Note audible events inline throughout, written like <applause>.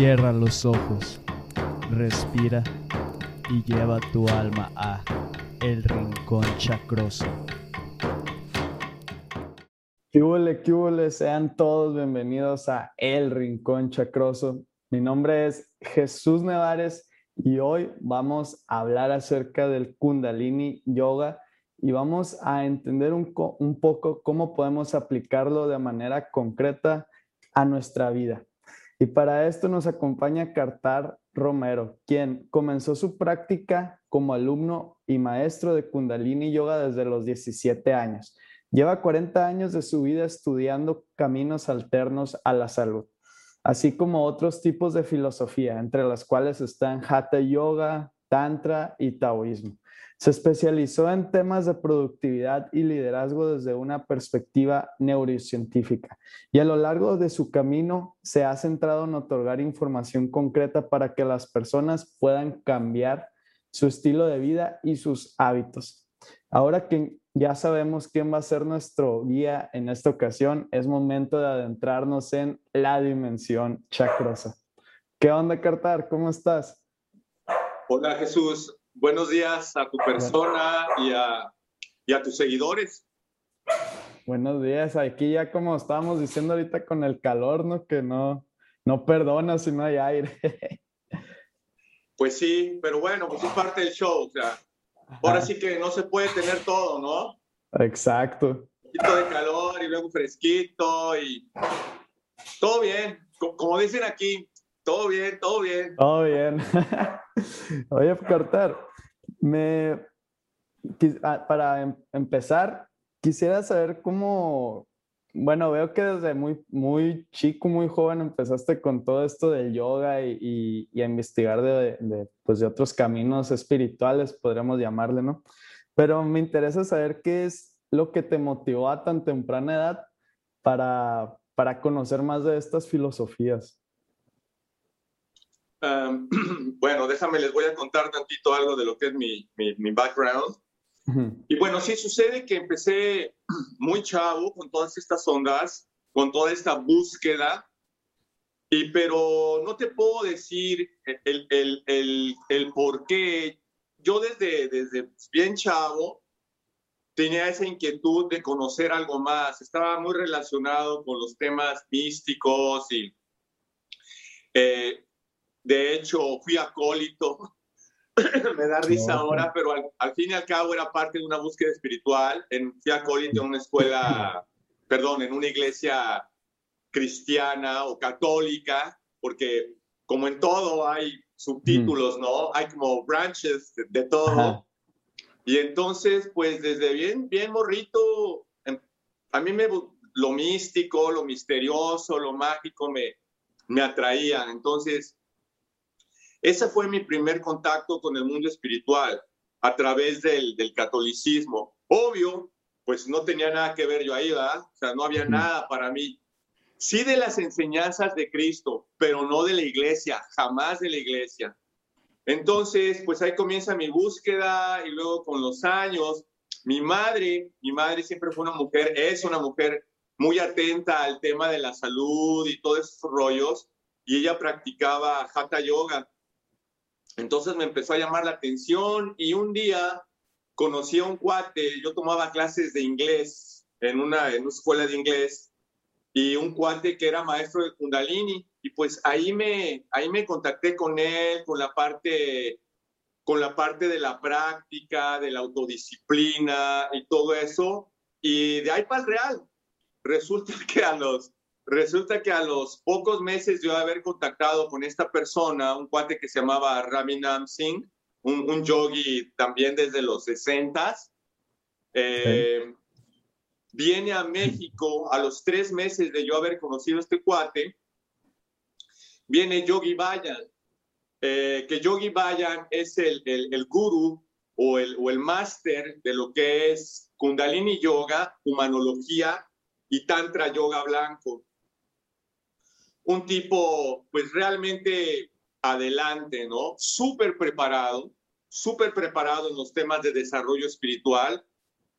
Cierra los ojos, respira y lleva tu alma a El Rincón Chacroso. ¿Qué huele, Sean todos bienvenidos a El Rincón Chacroso. Mi nombre es Jesús Nevares y hoy vamos a hablar acerca del Kundalini Yoga y vamos a entender un poco cómo podemos aplicarlo de manera concreta a nuestra vida. Y para esto nos acompaña Cartar Romero, quien comenzó su práctica como alumno y maestro de Kundalini Yoga desde los 17 años. Lleva 40 años de su vida estudiando caminos alternos a la salud, así como otros tipos de filosofía, entre las cuales están Hatha Yoga, Tantra y Taoísmo. Se especializó en temas de productividad y liderazgo desde una perspectiva neurocientífica y a lo largo de su camino se ha centrado en otorgar información concreta para que las personas puedan cambiar su estilo de vida y sus hábitos. Ahora que ya sabemos quién va a ser nuestro guía en esta ocasión, es momento de adentrarnos en la dimensión chakrosa. ¿Qué onda, Cartar? ¿Cómo estás? Hola, Jesús buenos días a tu persona y a, y a tus seguidores. Buenos días, aquí ya como estábamos diciendo ahorita con el calor, ¿no? Que no, no perdona si no hay aire. <laughs> Pues sí, pero bueno, pues es parte del show, o sea, ahora sí que no se puede tener todo, ¿no? Exacto. Un poquito de calor y luego fresquito y todo bien, como dicen aquí, todo bien, todo bien. Todo bien. <laughs> <laughs> Oye, Carter, me, ah, para em, empezar, quisiera saber cómo, bueno, veo que desde muy, muy chico, muy joven empezaste con todo esto del yoga y, y, a investigar de, de, pues de otros caminos espirituales, podríamos llamarle, ¿no? Pero me interesa saber qué es lo que te motivó a tan temprana edad para, para conocer más de estas filosofías. <clears throat> bueno, déjame, les voy a contar tantito algo de lo que es mi, mi, background. Y bueno, sí sucede que empecé <clears throat> muy chavo con todas estas ondas, con toda esta búsqueda, y pero no te puedo decir el, el, el, el por qué. Yo desde, desde bien chavo tenía esa inquietud de conocer algo más. Estaba muy relacionado con los temas místicos y eh, de hecho, fui acólito. <laughs> Me da risa ahora, pero al, fin y al cabo era parte de una búsqueda espiritual. En, fui acólito en una escuela, <laughs> perdón, en una iglesia cristiana o católica, porque como en todo hay subtítulos, ¿no? Hay como branches de, todo. Y entonces, pues desde bien, bien morrito, em, a mí me, lo místico, lo misterioso, lo mágico me, me atraía. Entonces, ese fue mi primer contacto con el mundo espiritual a través del, catolicismo. Obvio, pues no tenía nada que ver yo ahí, ¿verdad? O sea, no había nada para mí. Sí de las enseñanzas de Cristo, pero no de la iglesia, jamás de la iglesia. Entonces, pues ahí comienza mi búsqueda y luego con los años, mi madre, mi madre siempre fue una mujer, es una mujer muy atenta al tema de la salud y todos esos rollos, y ella practicaba hatha yoga. Entonces me empezó a llamar la atención y un día conocí a un cuate, yo tomaba clases de inglés en una, en una escuela de inglés y un cuate que era maestro de Kundalini y pues ahí me, ahí me contacté con él, con la parte con la parte de la práctica, de la autodisciplina y todo eso. Y de ahí para el real. Resulta <laughs> que a los Resulta que a los pocos meses de haber contactado con esta persona, un cuate que se llamaba Raminam Singh, un, un yogi también desde los 60, eh, viene a México a los tres meses de yo haber conocido este cuate, viene Yogi Bayan, eh, que Yogi Bayan es el, el, el guru o el, o el máster de lo que es Kundalini Yoga, Humanología y Tantra Yoga Blanco un tipo pues realmente adelante, ¿no? Súper preparado, súper preparado en los temas de desarrollo espiritual.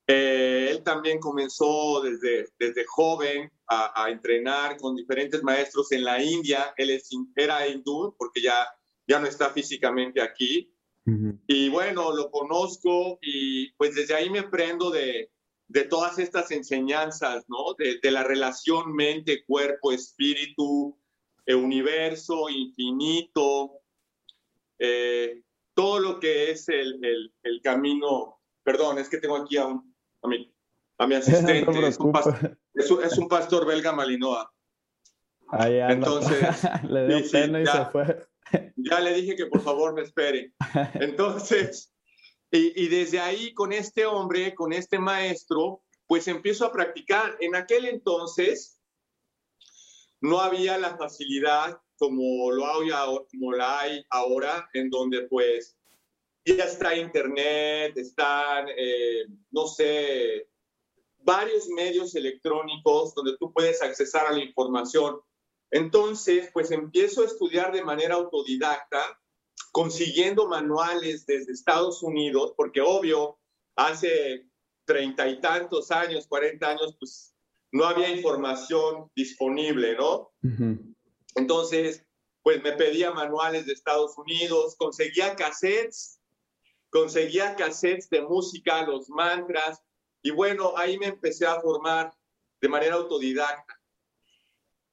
Eh, él también comenzó desde, desde joven a, entrenar con diferentes maestros en la India. Él es, era hindú porque ya, ya no está físicamente aquí. Y bueno, lo conozco y pues desde ahí me prendo de, de todas estas enseñanzas, ¿no? De, de la relación mente, cuerpo, espíritu, el universo, infinito, eh, todo lo que es el, el, el, camino. Perdón, es que tengo aquí a, un, a, mi, a mi <laughs> asistente, es, un pastor, es, un pastor, belga Malinoa. Entonces, <laughs> le dio pena y se fue. Ya le dije que por favor me espere. <laughs> Entonces, y, y, desde ahí con este hombre, con este maestro, pues empiezo a practicar. En aquel entonces no había la facilidad como lo hay, como la hay ahora, en donde pues ya está internet, están, eh, no sé, varios medios electrónicos donde tú puedes accesar a la información. Entonces, pues empiezo a estudiar de manera autodidacta, consiguiendo manuales desde Estados Unidos, porque obvio, hace treinta y tantos años, cuarenta años, pues no había información disponible, ¿no? Entonces, pues me pedía manuales de Estados Unidos, conseguía cassettes, conseguía cassettes de música, los mantras, y bueno, ahí me empecé a formar de manera autodidacta.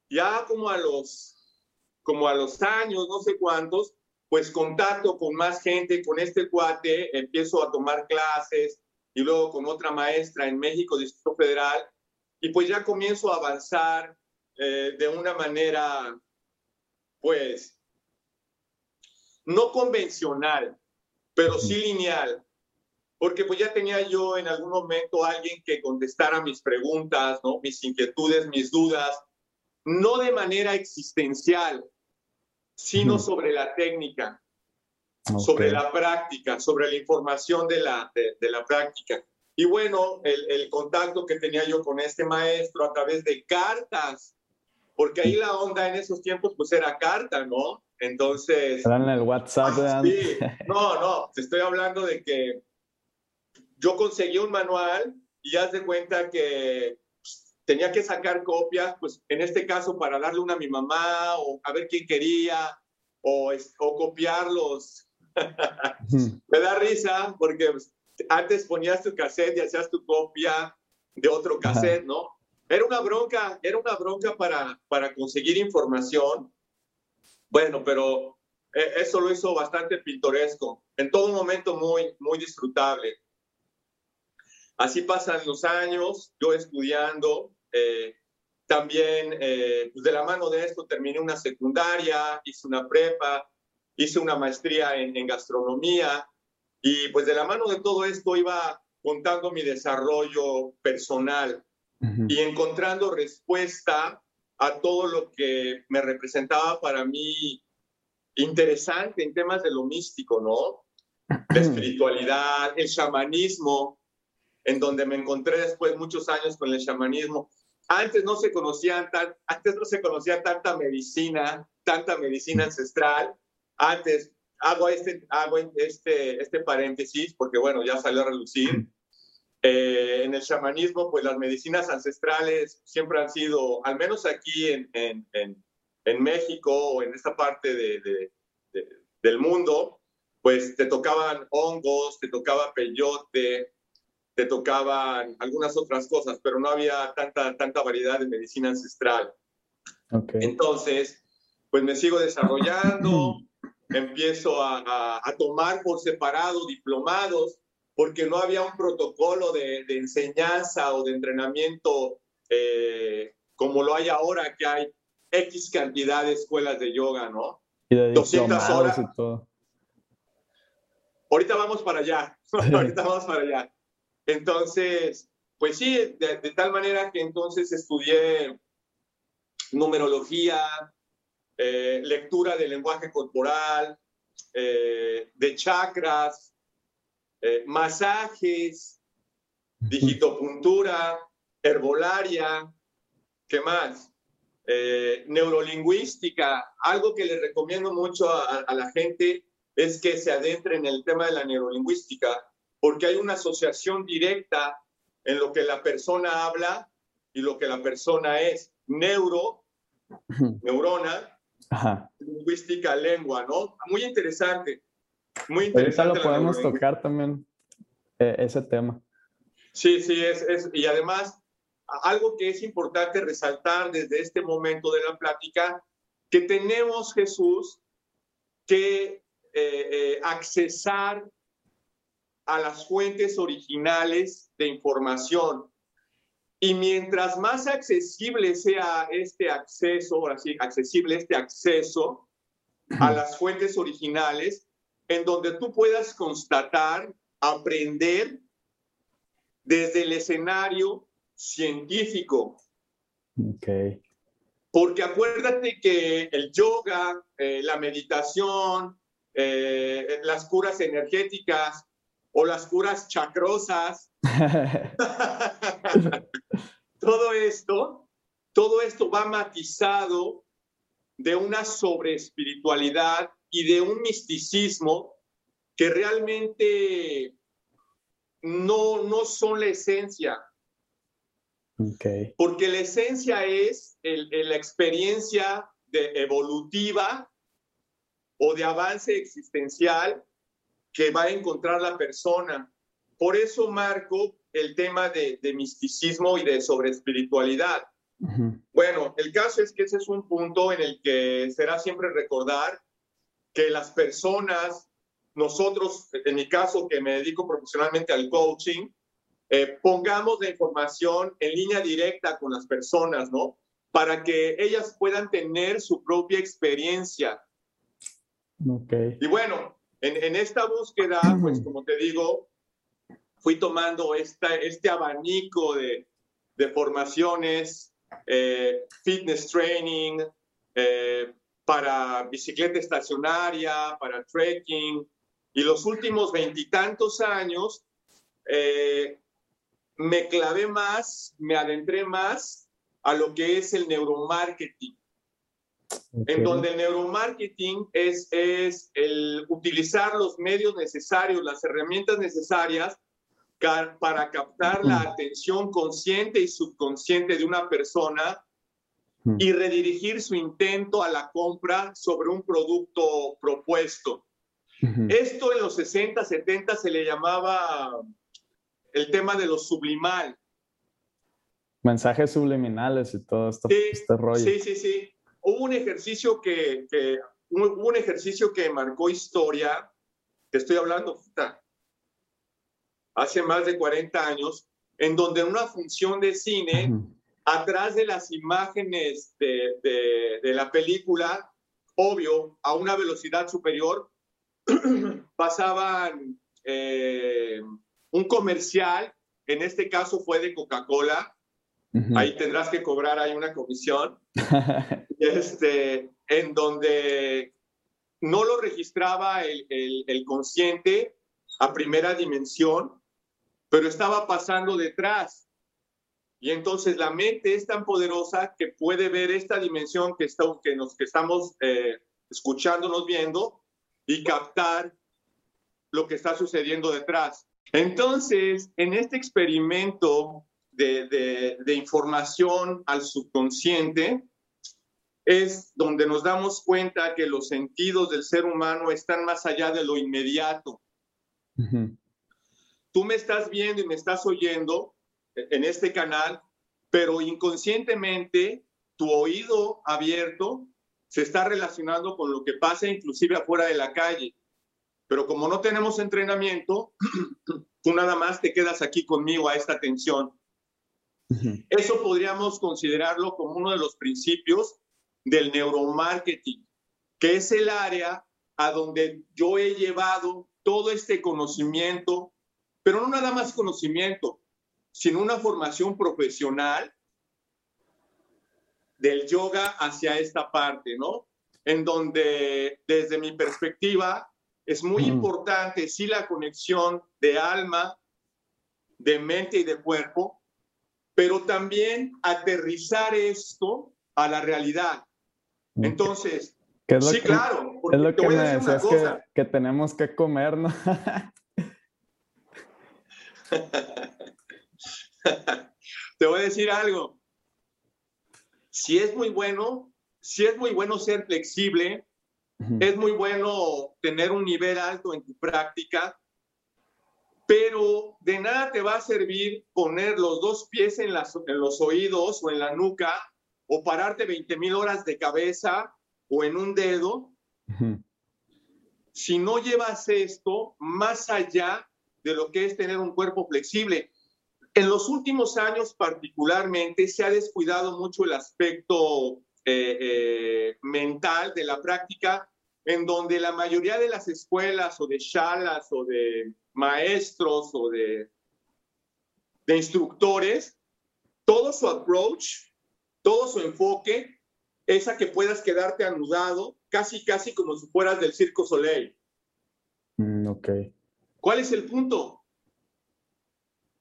Ya como a los, como a los años, no sé cuántos, pues contacto con más gente, con este cuate, empiezo a tomar clases y luego con otra maestra en México, Distrito Federal, y pues ya comienzo a avanzar eh, de una manera, pues, no convencional, pero sí lineal, porque pues ya tenía yo en algún momento alguien que contestara mis preguntas, ¿no? mis inquietudes, mis dudas, no de manera existencial, sino sobre la técnica, sobre la práctica, sobre la información de la, de la práctica. Y bueno, el, contacto que tenía yo con este maestro a través de cartas, porque ahí la onda en esos tiempos pues era carta, ¿no? Entonces... En el WhatsApp. Ah, sí. <laughs> No, no, te estoy hablando de que yo conseguí un manual y haz de cuenta que tenía que sacar copias, pues en este caso para darle una a mi mamá o a ver quién quería o, o copiarlos. <laughs> Me da risa porque pues, antes ponías tu cassette y hacías tu copia de otro cassette, ¿no? Era una bronca, era una bronca para, para conseguir información. Bueno, pero eh, eso lo hizo bastante pintoresco, en todo momento muy, muy disfrutable. Así pasan los años, yo estudiando, eh, también eh, pues de la mano de esto terminé una secundaria, hice una prepa, hice una maestría en, en gastronomía, y pues de la mano de todo esto iba contando mi desarrollo personal y encontrando respuesta a todo lo que me representaba para mí interesante en temas de lo místico, ¿no? <clears throat> La espiritualidad, el chamanismo, en donde me encontré después muchos años con el chamanismo. Antes no se conocían tan, antes no se conocía tanta medicina, tanta medicina ancestral. Antes hago este, hago este, este paréntesis porque, bueno, ya salió a relucir. Eh, en el chamanismo, pues las medicinas ancestrales siempre han sido, al menos aquí en, en, en, México o en esta parte de, de, del mundo, pues te tocaban hongos, te tocaba peyote, te tocaban algunas otras cosas, pero no había tanta, tanta variedad de medicina ancestral. Okay. Entonces, pues me sigo desarrollando, <clears throat> empiezo a, tomar por separado diplomados porque no había un protocolo de, enseñanza o de entrenamiento eh, como lo hay ahora, que hay X cantidad de escuelas de yoga, ¿no? Y de 200 horas. Y todo. Ahorita vamos para allá, <laughs> ahorita vamos para allá. Entonces, pues sí, de, de tal manera que entonces estudié numerología, eh, lectura del lenguaje corporal, eh, de chakras, eh, masajes, digitopuntura, herbolaria, ¿qué más? neurolingüística. Algo que le recomiendo mucho a, a la gente es que se adentre en el tema de la neurolingüística, porque hay una asociación directa en lo que la persona habla y lo que la persona es. Neuro, neurona, lingüística, lengua, ¿no? Muy interesante. Muy interesante. Ahorita lo podemos tocar también, eh, ese tema. Sí, sí, es, es, y además, algo que es importante resaltar desde este momento de la plática, que tenemos, Jesús, que eh, eh, accesar a las fuentes originales de información. Y mientras más accesible sea este acceso, así, accesible este acceso a <clears throat> las fuentes originales, en donde tú puedas constatar, aprender desde el escenario científico. Okay. Porque acuérdate que el yoga, eh, la meditación, eh, las curas energéticas o las curas chacrosas, <laughs> <laughs> todo esto, todo esto va matizado de una sobreespiritualidad y de un misticismo que realmente no, no son la esencia. Okay. Porque la esencia es el, la experiencia de evolutiva o de avance existencial que va a encontrar la persona. Por eso marco el tema de, misticismo y de sobreespiritualidad. espiritualidad. Bueno, el caso es que ese es un punto en el que será siempre recordar que las personas, nosotros, en mi caso que me dedico profesionalmente al coaching, eh, pongamos la información en línea directa con las personas, ¿no? Para que ellas puedan tener su propia experiencia. Okay. Y bueno, en, en esta búsqueda, pues como te digo, fui tomando esta, este abanico de, de formaciones, eh, fitness training, eh, para bicicleta estacionaria, para trekking, y los últimos veintitantos años eh, me clavé más, me adentré más a lo que es el neuromarketing. En donde el neuromarketing es, es el utilizar los medios necesarios, las herramientas necesarias para captar la atención consciente y subconsciente de una persona y redirigir su intento a la compra sobre un producto propuesto. Esto en los 60, 70 se le llamaba el tema de lo sublimal. Mensajes subliminales y todo esto, sí, este rollo. Sí, sí, sí. Hubo un ejercicio que, que un ejercicio que marcó historia, estoy hablando hace más de 40 años, en donde en una función de cine, atrás de las imágenes de, de, de la película, obvio, a una velocidad superior, <clears throat> pasaban eh, un comercial, en este caso fue de Coca-Cola, ahí tendrás que cobrar ahí una comisión, <laughs> este, en donde no lo registraba el, el, consciente a primera dimensión, pero estaba pasando detrás. Y entonces la mente es tan poderosa que puede ver esta dimensión que, está, que, nos, que estamos eh, escuchándonos, viendo y captar lo que está sucediendo detrás. Entonces, en este experimento de, información al subconsciente, es donde nos damos cuenta que los sentidos del ser humano están más allá de lo inmediato. Tú me estás viendo y me estás oyendo en este canal, pero inconscientemente tu oído abierto se está relacionando con lo que pasa inclusive afuera de la calle. Pero como no tenemos entrenamiento, <clears throat> tú nada más te quedas aquí conmigo a esta Eso podríamos considerarlo como uno de los principios del neuromarketing, que es el área a donde yo he llevado todo este conocimiento, pero no nada más conocimiento, sino una formación profesional del yoga hacia esta parte, ¿no? En donde desde mi perspectiva es muy importante, sí, la conexión de alma, de mente y de cuerpo, pero también aterrizar esto a la realidad. Entonces, sí, claro. Es lo que me decías que, que, tenemos que comer, ¿no? <laughs> Te voy a decir algo. Si es muy bueno, si es muy bueno ser flexible, es muy bueno tener un nivel alto en tu práctica, pero de nada te va a servir poner los dos pies en, en los oídos o en la nuca o pararte 20 mil horas de cabeza o en un dedo. Si no llevas esto más allá de lo que es tener un cuerpo flexible. En los últimos años particularmente se ha descuidado mucho el aspecto eh, eh, mental de la práctica, en donde la mayoría de las escuelas o de shalas o de maestros o de, de instructores, todo su approach, todo su enfoque es a que puedas quedarte anudado, casi, casi como si fueras del Circo Soleil. Mm, ok. ¿Cuál es el punto?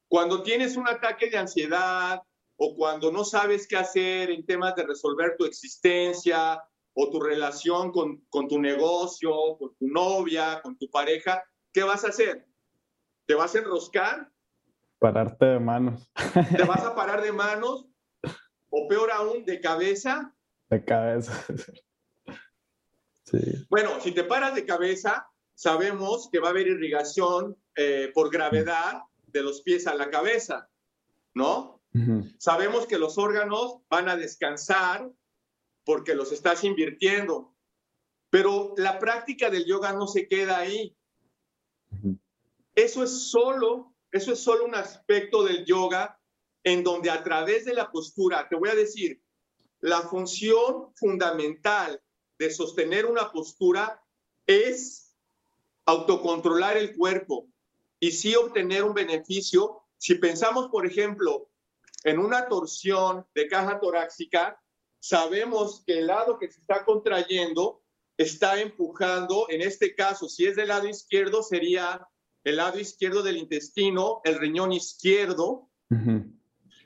Cuando tienes un ataque de ansiedad o cuando no sabes qué hacer en temas de resolver tu existencia o tu relación con, con tu negocio, con tu novia, con tu pareja, ¿qué vas a hacer? ¿Te vas a enroscar? Pararte de manos. ¿Te vas a parar de manos? O peor aún, de cabeza. De cabeza. <laughs> Sí. Bueno, si te paras de cabeza, sabemos que va a haber irrigación eh, por gravedad de los pies a la cabeza, ¿no? Sabemos que los órganos van a descansar porque los estás invirtiendo, pero la práctica del yoga no se queda ahí. Eso es solo, eso es solo un aspecto del yoga en donde a través de la postura, te voy a decir, la función fundamental de sostener una postura es autocontrolar el cuerpo y sí obtener un beneficio. Si pensamos, por ejemplo, en una torsión de caja torácica, sabemos que el lado que se está contrayendo está empujando, en este caso, si es del lado izquierdo, sería el lado izquierdo del intestino, el riñón izquierdo.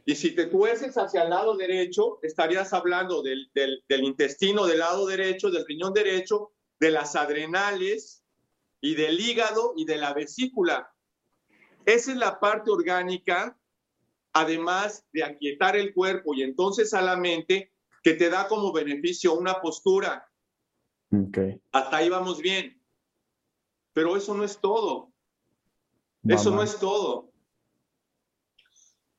Y si te tueces hacia el lado derecho, estarías hablando del, del intestino del lado derecho, del riñón derecho, de las adrenales, y del hígado y de la vesícula. Esa es la parte orgánica, además de aquietar el cuerpo y entonces a la mente, que te da como beneficio una postura. Okay. Hasta ahí vamos bien. Pero eso no es todo. Eso no es todo.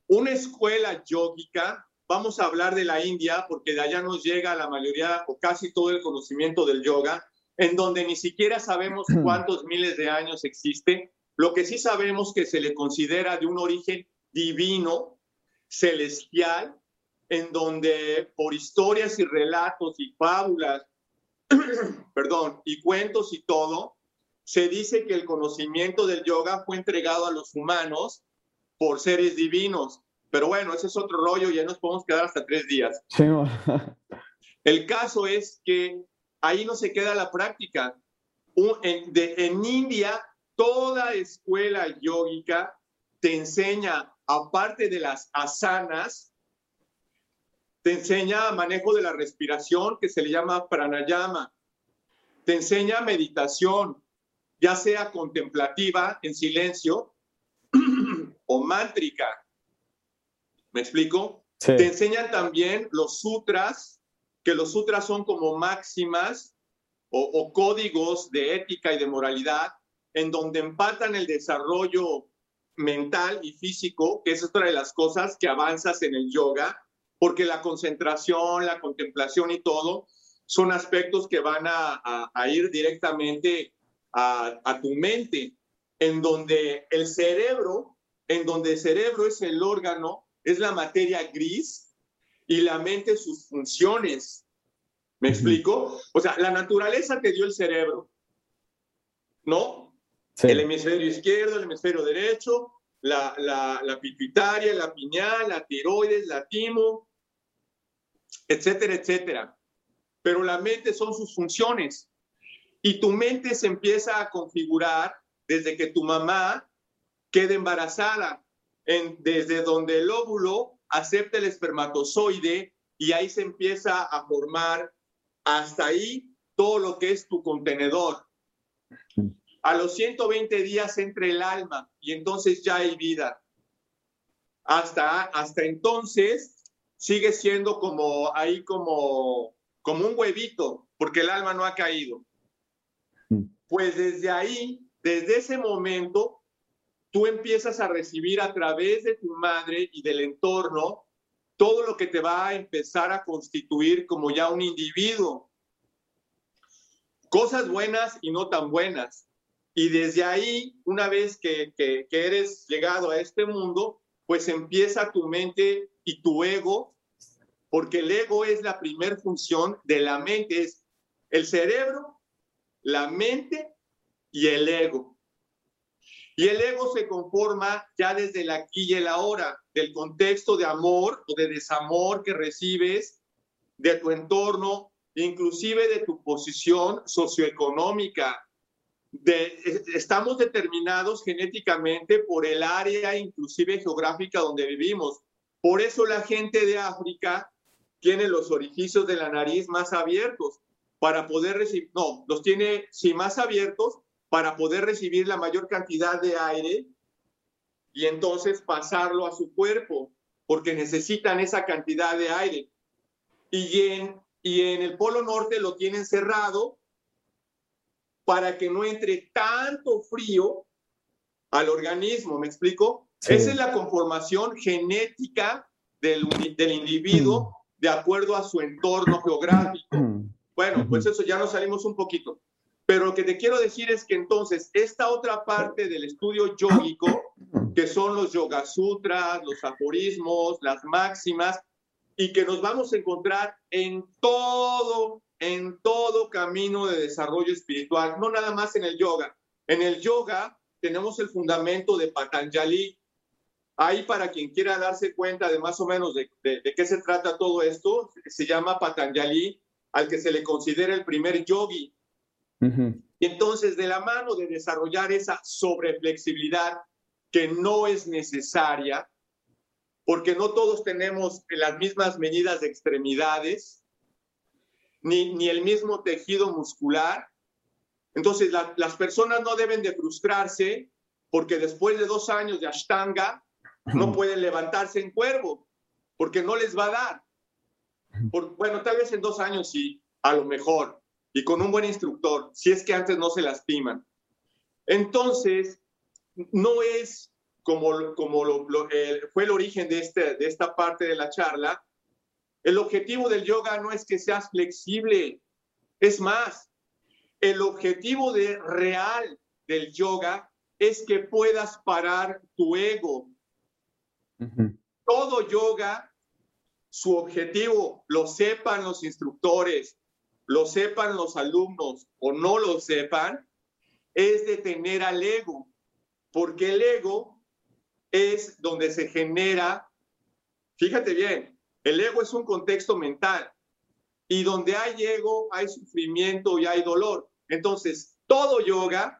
Una escuela yógica, vamos a hablar de la India, porque de allá nos llega la mayoría o casi todo el conocimiento del yoga en donde ni siquiera sabemos <clears throat> cuántos miles de años existe. Lo que sí sabemos que se le considera de un origen divino, celestial, en donde por historias y relatos y fábulas, <clears throat> perdón, y cuentos y todo, se dice que el conocimiento del yoga fue entregado a los humanos por seres divinos. Pero bueno, ese es otro rollo, ya nos podemos quedar hasta tres días. <laughs> el caso es que ahí no se queda la práctica. En, en India, toda escuela yógica te enseña, aparte de las asanas, te enseña manejo de la respiración, que se le llama pranayama. Te enseña meditación, ya sea contemplativa, en silencio, <clears throat> o mántrica. ¿Me explico? Te enseñan también los sutras, que los sutras son como máximas o, códigos de ética y de moralidad en donde empatan el desarrollo mental y físico, que es otra de las cosas que avanzas en el yoga, porque la concentración, la contemplación y todo son aspectos que van a, ir directamente a, a, tu mente, en donde el cerebro, en donde el cerebro es el órgano, es la materia gris, y la mente sus funciones. ¿Me explico? O sea, la naturaleza te dio el cerebro, ¿no? El hemisferio izquierdo, el hemisferio derecho, la, la, la pituitaria, la pineal, la tiroides, la timo, etcétera, etcétera. Pero la mente son sus funciones. Y tu mente se empieza a configurar desde que tu mamá queda embarazada, desde donde el óvulo acepta el espermatozoide y ahí se empieza a formar hasta ahí todo lo que es tu contenedor. A los 120 días entra el alma y entonces ya hay vida. hasta, hasta entonces sigue siendo como ahí como, como un huevito, porque el alma no ha caído. Pues desde ahí, desde ese momento, tú empiezas a recibir a través de tu madre y del entorno todo lo que te va a empezar a constituir como ya un individuo. Cosas buenas y no tan buenas. Y desde ahí, una vez que, que, eres llegado a este mundo, pues empieza tu mente y tu ego, porque el ego es la primer función de la mente, es el cerebro, la mente y el ego. Y el ego se conforma ya desde el aquí y el ahora, del contexto de amor o de desamor que recibes, de tu entorno, inclusive de tu posición socioeconómica. Estamos determinados genéticamente por el área, inclusive geográfica donde vivimos. Por eso la gente de África tiene los orificios de la nariz más abiertos para poder recibir, no, los tiene sí más abiertos para poder recibir la mayor cantidad de aire y entonces pasarlo a su cuerpo, porque necesitan esa cantidad de aire. Y en, y en el Polo Norte lo tienen cerrado para que no entre tanto frío al organismo, ¿me explico? Esa es la conformación genética del, del individuo mm. de acuerdo a su entorno geográfico. Bueno, pues eso ya nos salimos un poquito. Pero lo que te quiero decir es que entonces esta otra parte del estudio yógico, <coughs> que son los yoga sutras, los aforismos, las máximas, y que nos vamos a encontrar en todo, en todo camino de desarrollo espiritual, no nada más en el yoga. En el yoga tenemos el fundamento de Patanjali. Ahí para quien quiera darse cuenta de más o menos de, de qué se trata todo esto, se llama Patanjali, al que se le considera el primer yogi y entonces, de la mano de desarrollar esa sobreflexibilidad que no es necesaria, porque no todos tenemos las mismas medidas de extremidades, ni, ni el mismo tejido muscular. Entonces, las personas no deben de frustrarse porque después de dos años de Ashtanga no pueden levantarse en cuervo, porque no les va a dar. Por, bueno, tal vez en dos años sí, a lo mejor, y con un buen instructor, si es que antes no se lastiman. Entonces, no es como, como lo, fue el origen de, este, de esta parte de la charla, el objetivo del yoga no es que seas flexible, es más, el objetivo de, real del yoga es que puedas parar tu ego. Todo yoga, su objetivo, lo sepan los instructores, lo sepan los alumnos o no lo sepan, es detener al ego, porque el ego es donde se genera, fíjate bien, el ego es un contexto mental y donde hay ego hay sufrimiento y hay dolor. Entonces, todo yoga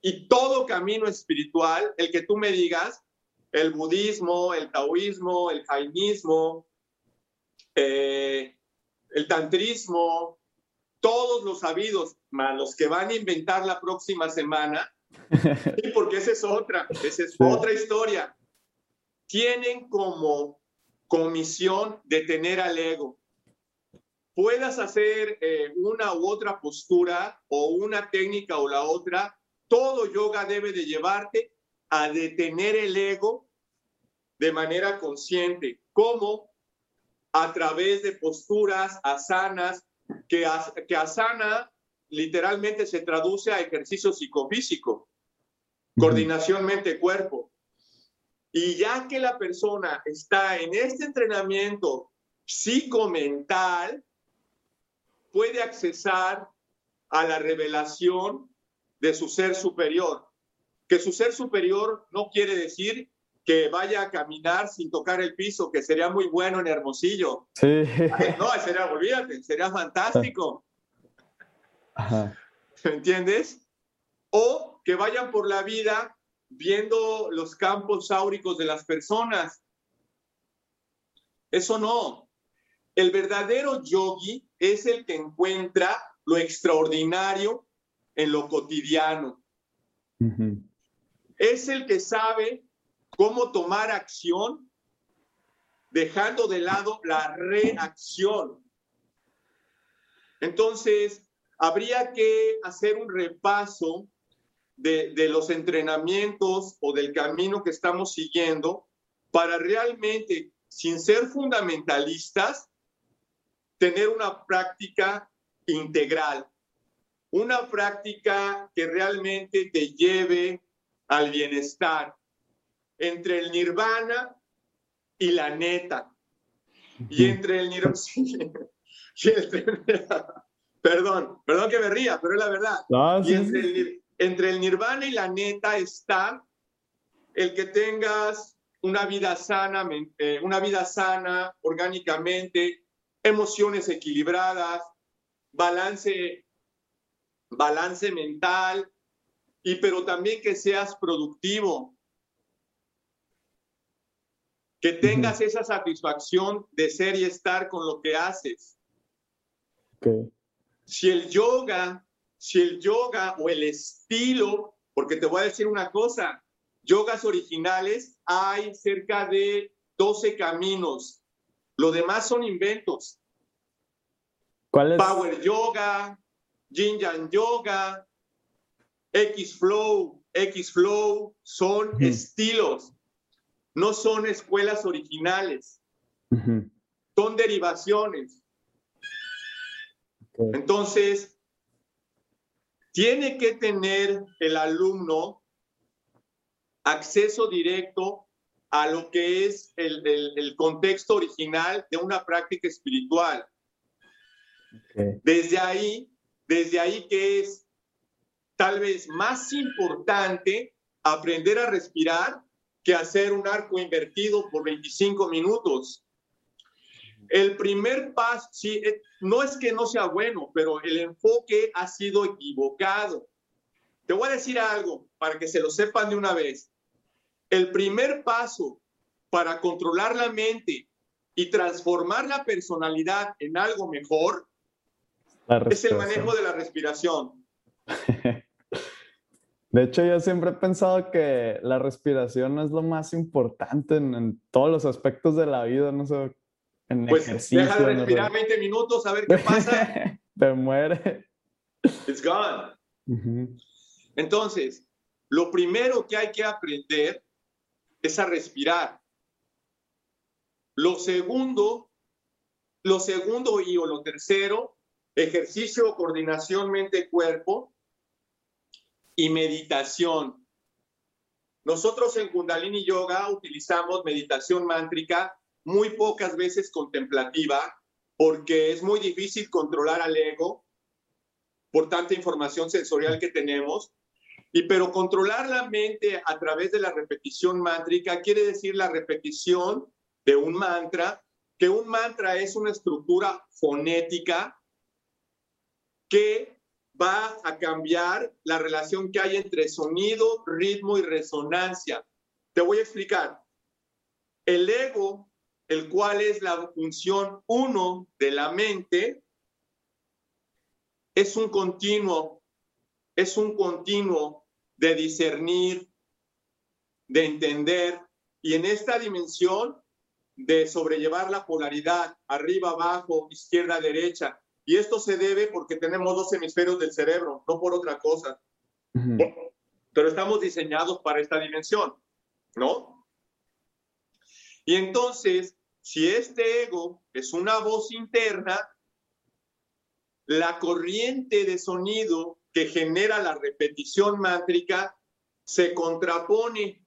y todo camino espiritual, el que tú me digas, el budismo, el taoísmo, el jainismo, eh, el tantrismo, todos los sabidos, más los que van a inventar la próxima semana, <laughs> porque esa es otra, esa es otra historia, tienen como comisión detener al ego. Puedas hacer eh, una u otra postura o una técnica o la otra, todo yoga debe de llevarte a detener el ego de manera consciente. ¿Cómo? a través de posturas asanas, que, que asana literalmente se traduce a ejercicio psicofísico, coordinación mente-cuerpo. Y ya que la persona está en este entrenamiento psicomental, puede accesar a la revelación de su ser superior. Que su ser superior no quiere decir que vaya a caminar sin tocar el piso, que sería muy bueno en Hermosillo. Sí. no, sería, olvídate, sería fantástico. ¿Me entiendes? O que vayan por la vida viendo los campos áuricos de las personas. Eso no. El verdadero yogi es el que encuentra lo extraordinario en lo cotidiano. Es el que sabe cómo tomar acción dejando de lado la reacción. Entonces, habría que hacer un repaso de, de, los entrenamientos o del camino que estamos siguiendo para realmente, sin ser fundamentalistas, tener una práctica integral, una práctica que realmente te lleve al bienestar entre el nirvana y la neta. <laughs> Y entre el nirvana... perdón, perdón que me ría, pero es la verdad. y entre el, entre el nirvana y la neta está el que tengas una vida sana, eh, una vida sana orgánicamente, emociones equilibradas, balance, balance mental, y pero también que seas productivo, que tengas esa satisfacción de ser y estar con lo que haces. Si el yoga, si el yoga o el estilo, porque te voy a decir una cosa, yogas originales hay cerca de 12 caminos. Lo demás son inventos. ¿Cuál es? Power Yoga, Yin Yang Yoga, X Flow, X Flow son estilos no son escuelas originales, son derivaciones. Entonces, tiene que tener el alumno acceso directo a lo que es el, contexto original de una práctica espiritual. Desde ahí, desde ahí que es tal vez más importante aprender a respirar que hacer un arco invertido por 25 minutos. El primer paso, sí, eh, no es que no sea bueno, pero el enfoque ha sido equivocado. Te voy a decir algo para que se lo sepan de una vez. El primer paso para controlar la mente y transformar la personalidad en algo mejor es el manejo de la respiración. <laughs> De hecho, yo siempre he pensado que la respiración es lo más importante en, todos los aspectos de la vida, no sé, en pues ejercicio. Deja de respirar 20 minutos a ver qué pasa. <laughs> Te muere. It's gone. Entonces, lo primero que hay que aprender es a respirar. Lo segundo, lo segundo y o lo tercero, ejercicio, coordinación mente-cuerpo y meditación. Nosotros en Kundalini Yoga utilizamos meditación mántrica muy pocas veces contemplativa porque es muy difícil controlar al ego por tanta información sensorial que tenemos. Y pero controlar la mente a través de la repetición mántrica quiere decir la repetición de un mantra, que un mantra es una estructura fonética que va a cambiar la relación que hay entre sonido, ritmo y resonancia. Te voy a explicar. El ego, el cual es la función uno de la mente, es un continuo, es un continuo de discernir, de entender, y en esta dimensión de sobrellevar la polaridad, arriba, abajo, izquierda, derecha, y esto se debe porque tenemos dos hemisferios del cerebro, no por otra cosa. Pero estamos diseñados para esta dimensión, ¿no? Y entonces, si este ego es una voz interna, la corriente de sonido que genera la repetición mántrica se contrapone.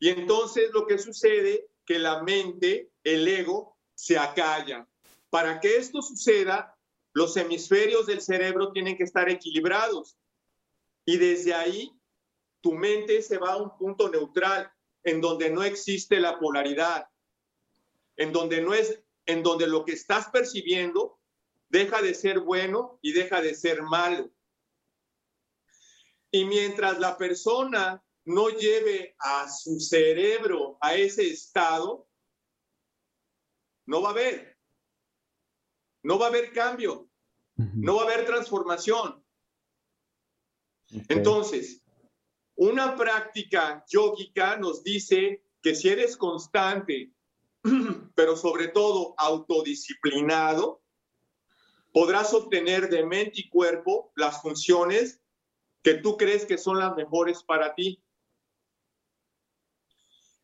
Y entonces lo que sucede, que la mente, el ego, se acalla. Para que esto suceda, los hemisferios del cerebro tienen que estar equilibrados. Y desde ahí, tu mente se va a un punto neutral, en donde no existe la polaridad, en donde no es, en donde lo que estás percibiendo deja de ser bueno y deja de ser malo. Y mientras la persona no lleve a su cerebro a ese estado, no va a haber no va a haber cambio, no va a haber transformación. Entonces, Una práctica yógica nos dice que si eres constante, <clears throat> pero sobre todo autodisciplinado, podrás obtener de mente y cuerpo las funciones que tú crees que son las mejores para ti.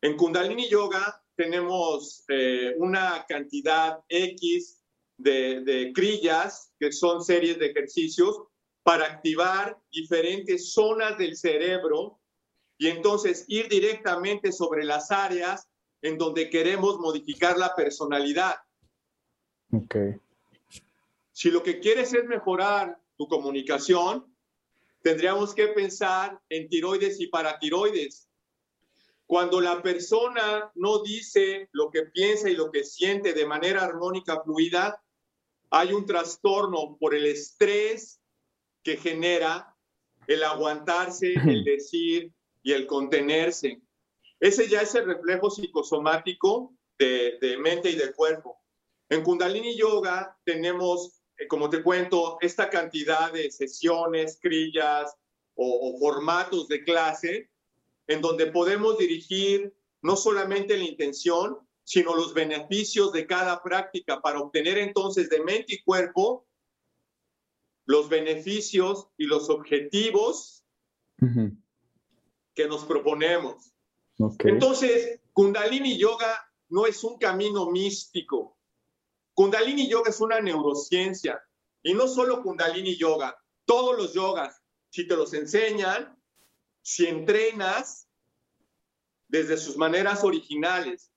En Kundalini Yoga tenemos eh, una cantidad X de, de crillas, que son series de ejercicios, para activar diferentes zonas del cerebro y entonces ir directamente sobre las áreas en donde queremos modificar la personalidad. Ok. Si lo que quieres es mejorar tu comunicación, tendríamos que pensar en tiroides y paratiroides. Cuando la persona no dice lo que piensa y lo que siente de manera armónica fluida, hay un trastorno por el estrés que genera el aguantarse, <laughs> el decir y el contenerse. Ese ya es el reflejo psicosomático de, de mente y de cuerpo. En Kundalini Yoga tenemos eh, como te cuento, esta cantidad de sesiones, crillas o, o, formatos de clase en donde podemos dirigir no solamente la intención, sino los beneficios de cada práctica para obtener entonces de mente y cuerpo los beneficios y los objetivos uh -huh. que nos proponemos. Okay. Entonces, Kundalini Yoga no es un camino místico, Kundalini Yoga es una neurociencia y no solo Kundalini Yoga, todos los yogas, si te los enseñan, si entrenas desde sus maneras originales,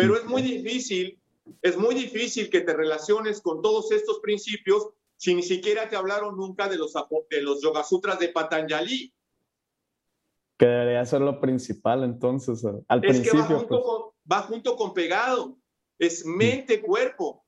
pero es muy difícil, es muy difícil que te relaciones con todos estos principios si ni siquiera te hablaron nunca de los, de los Yoga Sutras de Patanjali. Que debería ser lo principal entonces, al es principio. Que va, junto pues. con, va junto con pegado, es mente-cuerpo.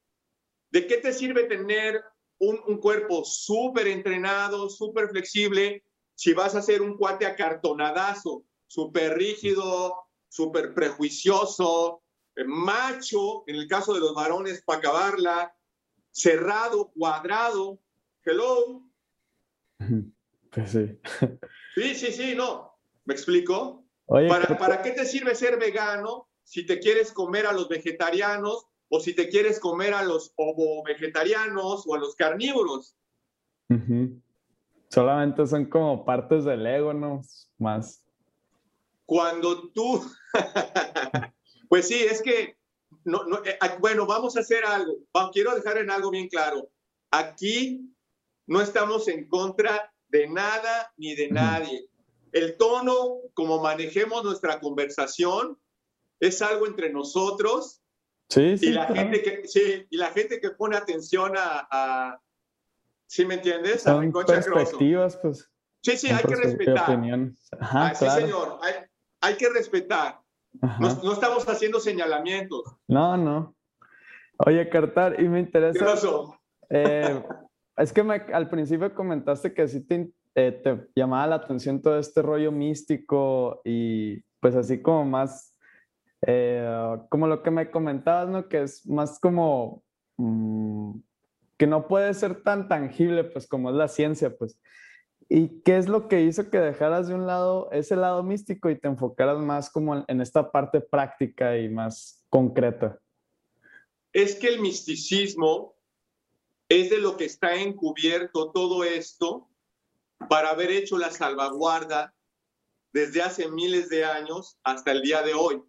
¿De qué te sirve tener un, un cuerpo súper entrenado, súper flexible, si vas a ser un cuate acartonadazo, súper rígido, súper prejuicioso, macho, en el caso de los varones, para acabarla, cerrado, cuadrado? Hello. <laughs> Pues sí. Sí, sí, sí, no. ¿Me explico? Oye, ¿Para, ¿Para qué te sirve ser vegano si te quieres comer a los vegetarianos o si te quieres comer a los ovo-vegetarianos o a los carnívoros? Solamente son como partes del ego, ¿no? Más. Cuando tú... <laughs> <laughs> pues sí, es que... No, no, eh, ah, bueno, vamos a hacer algo. Quiero dejar en algo bien claro. Aquí no estamos en contra de nada ni de nadie. El tono, como manejemos nuestra conversación, es algo entre nosotros Sí, sí. y la claro. gente que sí, y la gente que pone atención a, a ¿sí me entiendes? A Son Chacroso. perspectivas, pues. Sí, sí, hay que respetar. Ajá, Ah, sí, claro. señor, hay, hay que respetar. No, no estamos haciendo señalamientos. No, no. Oye, Cartar, y me ¿Qué interesa. pasó? eh, es que me- al principio comentaste que sí te, eh, te llamaba la atención todo este rollo místico y pues así como más, eh, como lo que me comentabas, ¿no? Que es más como mm, que no puede ser tan tangible, pues como es la ciencia, pues. ¿Y qué es lo que hizo que dejaras de un lado ese lado místico y te enfocaras más como en, esta parte práctica y más concreta? Es que el misticismo es de lo que está encubierto todo esto para haber hecho la salvaguarda desde hace miles de años hasta el día de hoy.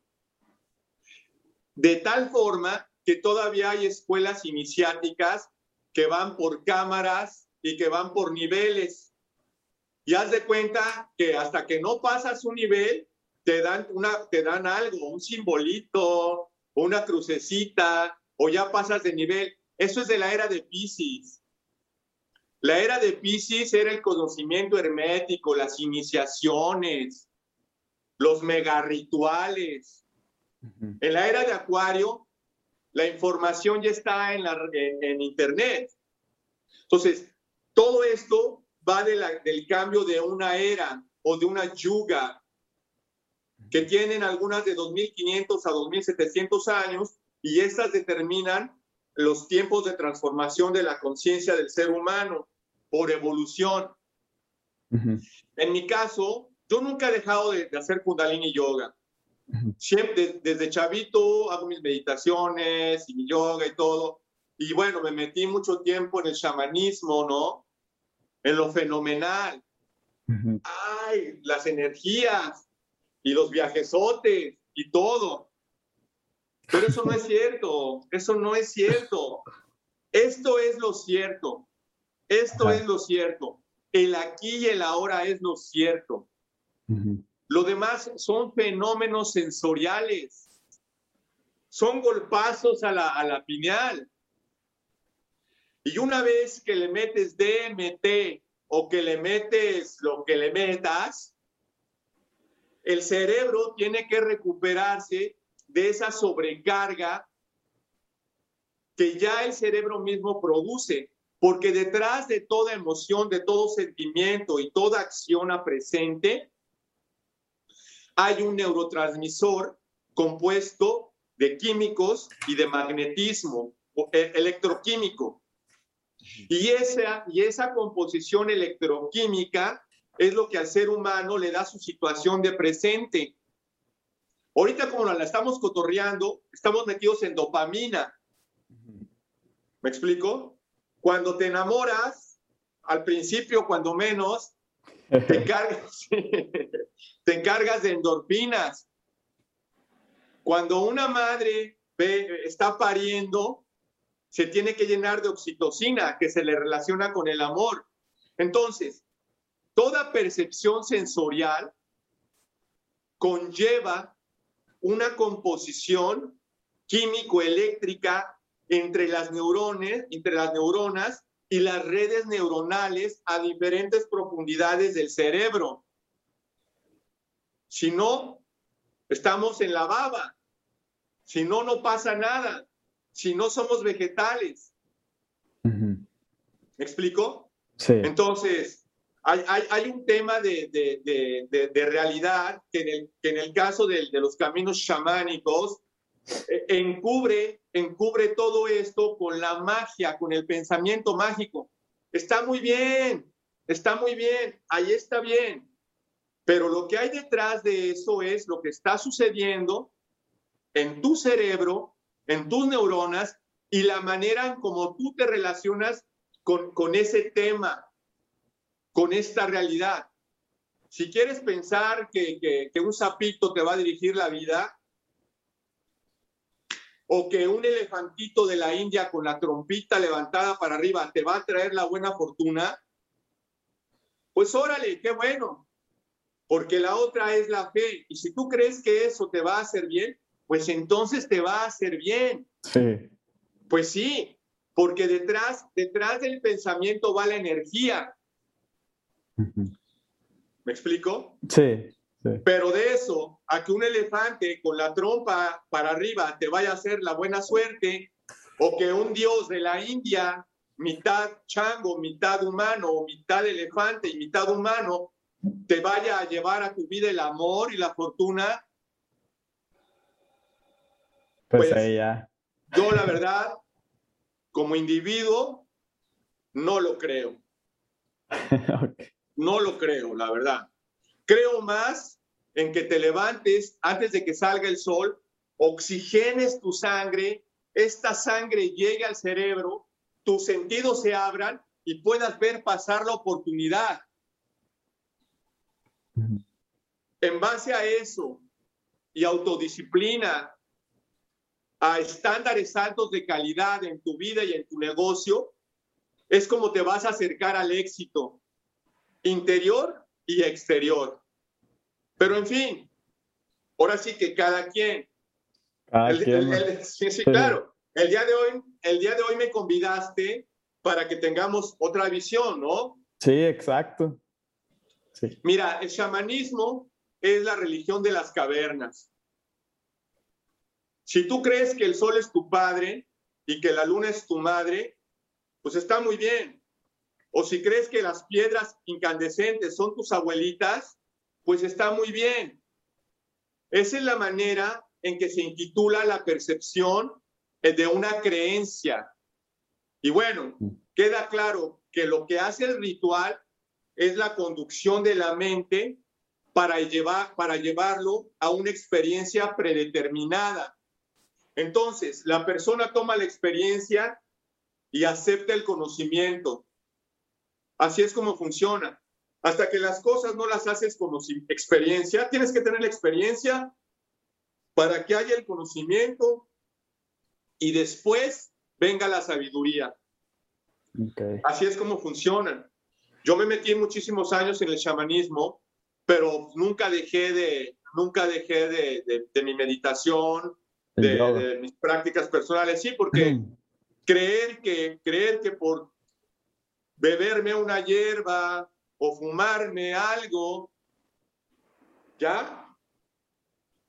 De tal forma que todavía hay escuelas iniciáticas que van por cámaras y que van por niveles. Y haz de cuenta que hasta que no pasas un nivel, te dan, una, te dan algo, un simbolito, una crucecita, o ya pasas de nivel. Eso es de la era de Pisces. La era de Pisces era el conocimiento hermético, las iniciaciones, los mega rituales. En la era de Acuario, la información ya está en, la, en, en Internet. Entonces, todo esto va de la, del cambio de una era o de una yuga que tienen algunas de 2500 a 2700 años y estas determinan los tiempos de transformación de la conciencia del ser humano por evolución. Ujú. En mi caso, yo nunca he dejado de, hacer kundalini yoga. Siempre, desde chavito, hago mis meditaciones y mi yoga y todo. Y bueno, me metí mucho tiempo en el chamanismo, ¿no? En lo fenomenal. Ay, las energías y los viajesotes y todo. Pero eso no es cierto, eso no es cierto. Esto es lo cierto, esto es lo cierto. El aquí y el ahora es lo cierto. Lo demás son fenómenos sensoriales, son golpazos a la, a la pineal. Y una vez que le metes DMT o que le metes lo que le metas, el cerebro tiene que recuperarse de esa sobrecarga que ya el cerebro mismo produce, porque detrás de toda emoción, de todo sentimiento y toda acción a presente, hay un neurotransmisor compuesto de químicos y de magnetismo e, electroquímico. Y esa, y esa composición electroquímica es lo que al ser humano le da su situación de presente. Ahorita como la estamos cotorreando, estamos metidos en dopamina. ¿Me explico? Cuando te enamoras, al principio, cuando menos, te <laughs> encargas, <laughs> te encargas de endorfinas. Cuando una madre está pariendo, se tiene que llenar de oxitocina, que se le relaciona con el amor. Entonces, toda percepción sensorial conlleva una composición químico-eléctrica entre las neurones, entre las neuronas y las redes neuronales a diferentes profundidades del cerebro. Si no, estamos en la baba. Si no, no pasa nada. Si no somos vegetales. ¿Me explico? Sí. Entonces, hay, un tema de, realidad que en el, que en el caso de, los caminos chamánicos eh, encubre, encubre todo esto con la magia, con el pensamiento mágico. Está muy bien, está muy bien, ahí está bien. Pero lo que hay detrás de eso es lo que está sucediendo en tu cerebro, en tus neuronas y la manera en cómo tú te relacionas con, con ese tema, con esta realidad. Si quieres pensar que, un sapito te va a dirigir la vida, o que un elefantito de la India con la trompita levantada para arriba te va a traer la buena fortuna, pues órale, qué bueno, porque la otra es la fe. Y si tú crees que eso te va a hacer bien, pues entonces te va a hacer bien. Sí. Pues sí, porque detrás, detrás del pensamiento va la energía. ¿Me explico? Sí, Pero de eso, a que un elefante con la trompa para arriba te vaya a hacer la buena suerte, o que un dios de la India, mitad chango, mitad humano, o mitad elefante y mitad humano, te vaya a llevar a tu vida el amor y la fortuna. Pues, pues ya. Yo la verdad, como individuo, no lo creo. <laughs> No lo creo, la verdad. Creo más en que te levantes antes de que salga el sol, oxigenes tu sangre, esta sangre llegue al cerebro, tus sentidos se abran y puedas ver pasar la oportunidad. En base a eso y autodisciplina, a estándares altos de calidad en tu vida y en tu negocio, es como te vas a acercar al éxito interior y exterior. Pero en fin, ahora sí que cada quien. sí, claro. El día de hoy, el día de hoy me convidaste para que tengamos otra visión, ¿no? Sí, exacto. Sí. Mira, el chamanismo es la religión de las cavernas. Si tú crees que el sol es tu padre y que la luna es tu madre, pues está muy bien. O si crees que las piedras incandescentes son tus abuelitas, pues está muy bien. Esa es la manera en que se intitula la percepción de una creencia. Y bueno, queda claro que lo que hace el ritual es la conducción de la mente para, llevar, para llevarlo a una experiencia predeterminada. Entonces, la persona toma la experiencia y acepta el conocimiento. Así es como funciona. Hasta que las cosas no las haces con experiencia, tienes que tener la experiencia para que haya el conocimiento y después venga la sabiduría. Así es como funcionan. Yo me metí muchísimos años en el chamanismo, pero nunca dejé de, nunca dejé de, de, mi meditación, de, mis prácticas personales. Sí, porque <clears throat> creer, que, creer que por beberme una hierba o fumarme algo, ¿ya?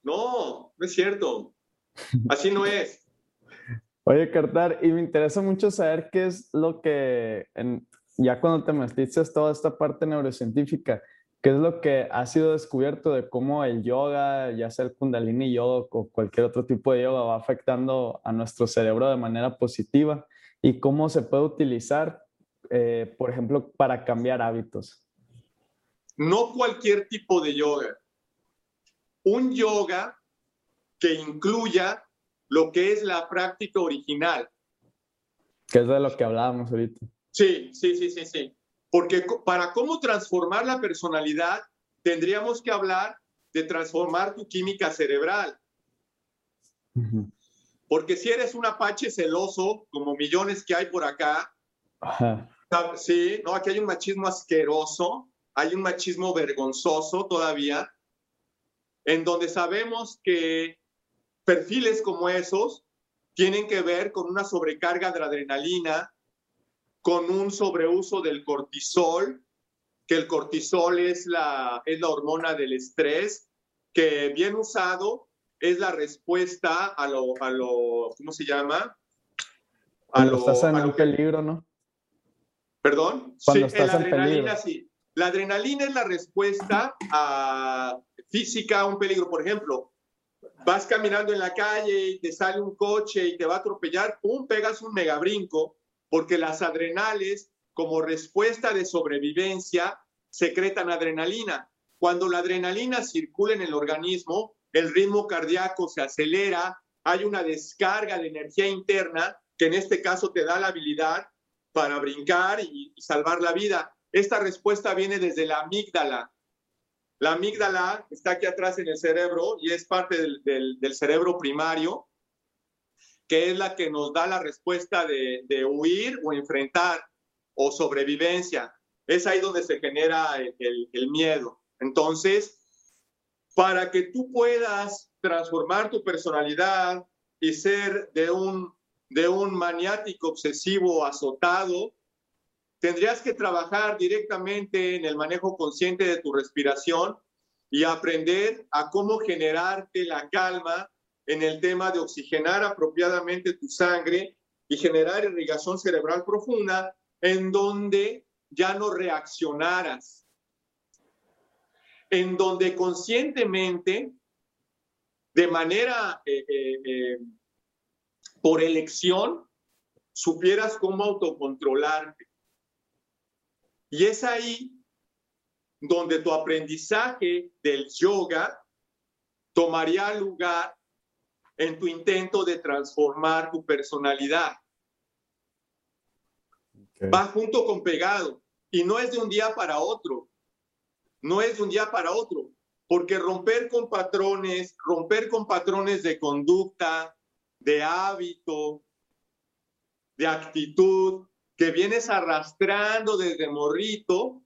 No, no es cierto. Así no es. <laughs> Oye, Cartar, y me interesa mucho saber qué es lo que, ya cuando te metiste toda esta parte neurocientífica, qué es lo que ha sido descubierto de cómo el yoga, ya sea el kundalini yoga o cualquier otro tipo de yoga, va afectando a nuestro cerebro de manera positiva y cómo se puede utilizar, eh, por ejemplo, para cambiar hábitos. No cualquier tipo de yoga. Un yoga que incluya lo que es la práctica original. Que es de lo que hablábamos ahorita. Sí, sí, sí, sí, sí. Porque para cómo transformar la personalidad, tendríamos que hablar de transformar tu química cerebral. Porque si eres un apache celoso, como millones que hay por acá, sí, no, aquí hay un machismo asqueroso, hay un machismo vergonzoso todavía, en donde sabemos que perfiles como esos tienen que ver con una sobrecarga de adrenalina, con un sobreuso del cortisol, que el cortisol es la, es la hormona del estrés, que bien usado es la respuesta a lo, a lo ¿cómo se llama? A lo, estás en peligro, ¿no? ¿Perdón? Cuando sí, estás en peligro. sí. La adrenalina es la respuesta a física a un peligro. Por ejemplo, vas caminando en la calle y te sale un coche y te va a atropellar, pum, pegas un megabrinco, porque las adrenales, como respuesta de sobrevivencia, secretan adrenalina. Cuando la adrenalina circula en el organismo, el ritmo cardíaco se acelera, hay una descarga de energía interna que en este caso te da la habilidad para brincar y, salvar la vida. Esta respuesta viene desde la amígdala, la amígdala está aquí atrás en el cerebro y es parte del, cerebro primario, que es la que nos da la respuesta de, huir o enfrentar o sobrevivencia. Es ahí donde se genera el, miedo. Entonces, para que tú puedas transformar tu personalidad y ser de un, de un maniático obsesivo azotado tendrías que trabajar directamente en el manejo consciente de tu respiración y aprender a cómo generarte la calma en el tema de oxigenar apropiadamente tu sangre y generar irrigación cerebral profunda en donde ya no reaccionaras, en donde conscientemente, de manera eh, eh, eh, por elección, supieras cómo autocontrolarte. Y es ahí donde tu aprendizaje del yoga tomaría lugar en tu intento de transformar tu personalidad. Va junto con pegado y no es de un día para otro. No es de un día para otro, porque romper con patrones, romper con patrones de conducta, de hábito, de actitud, que vienes arrastrando desde morrito.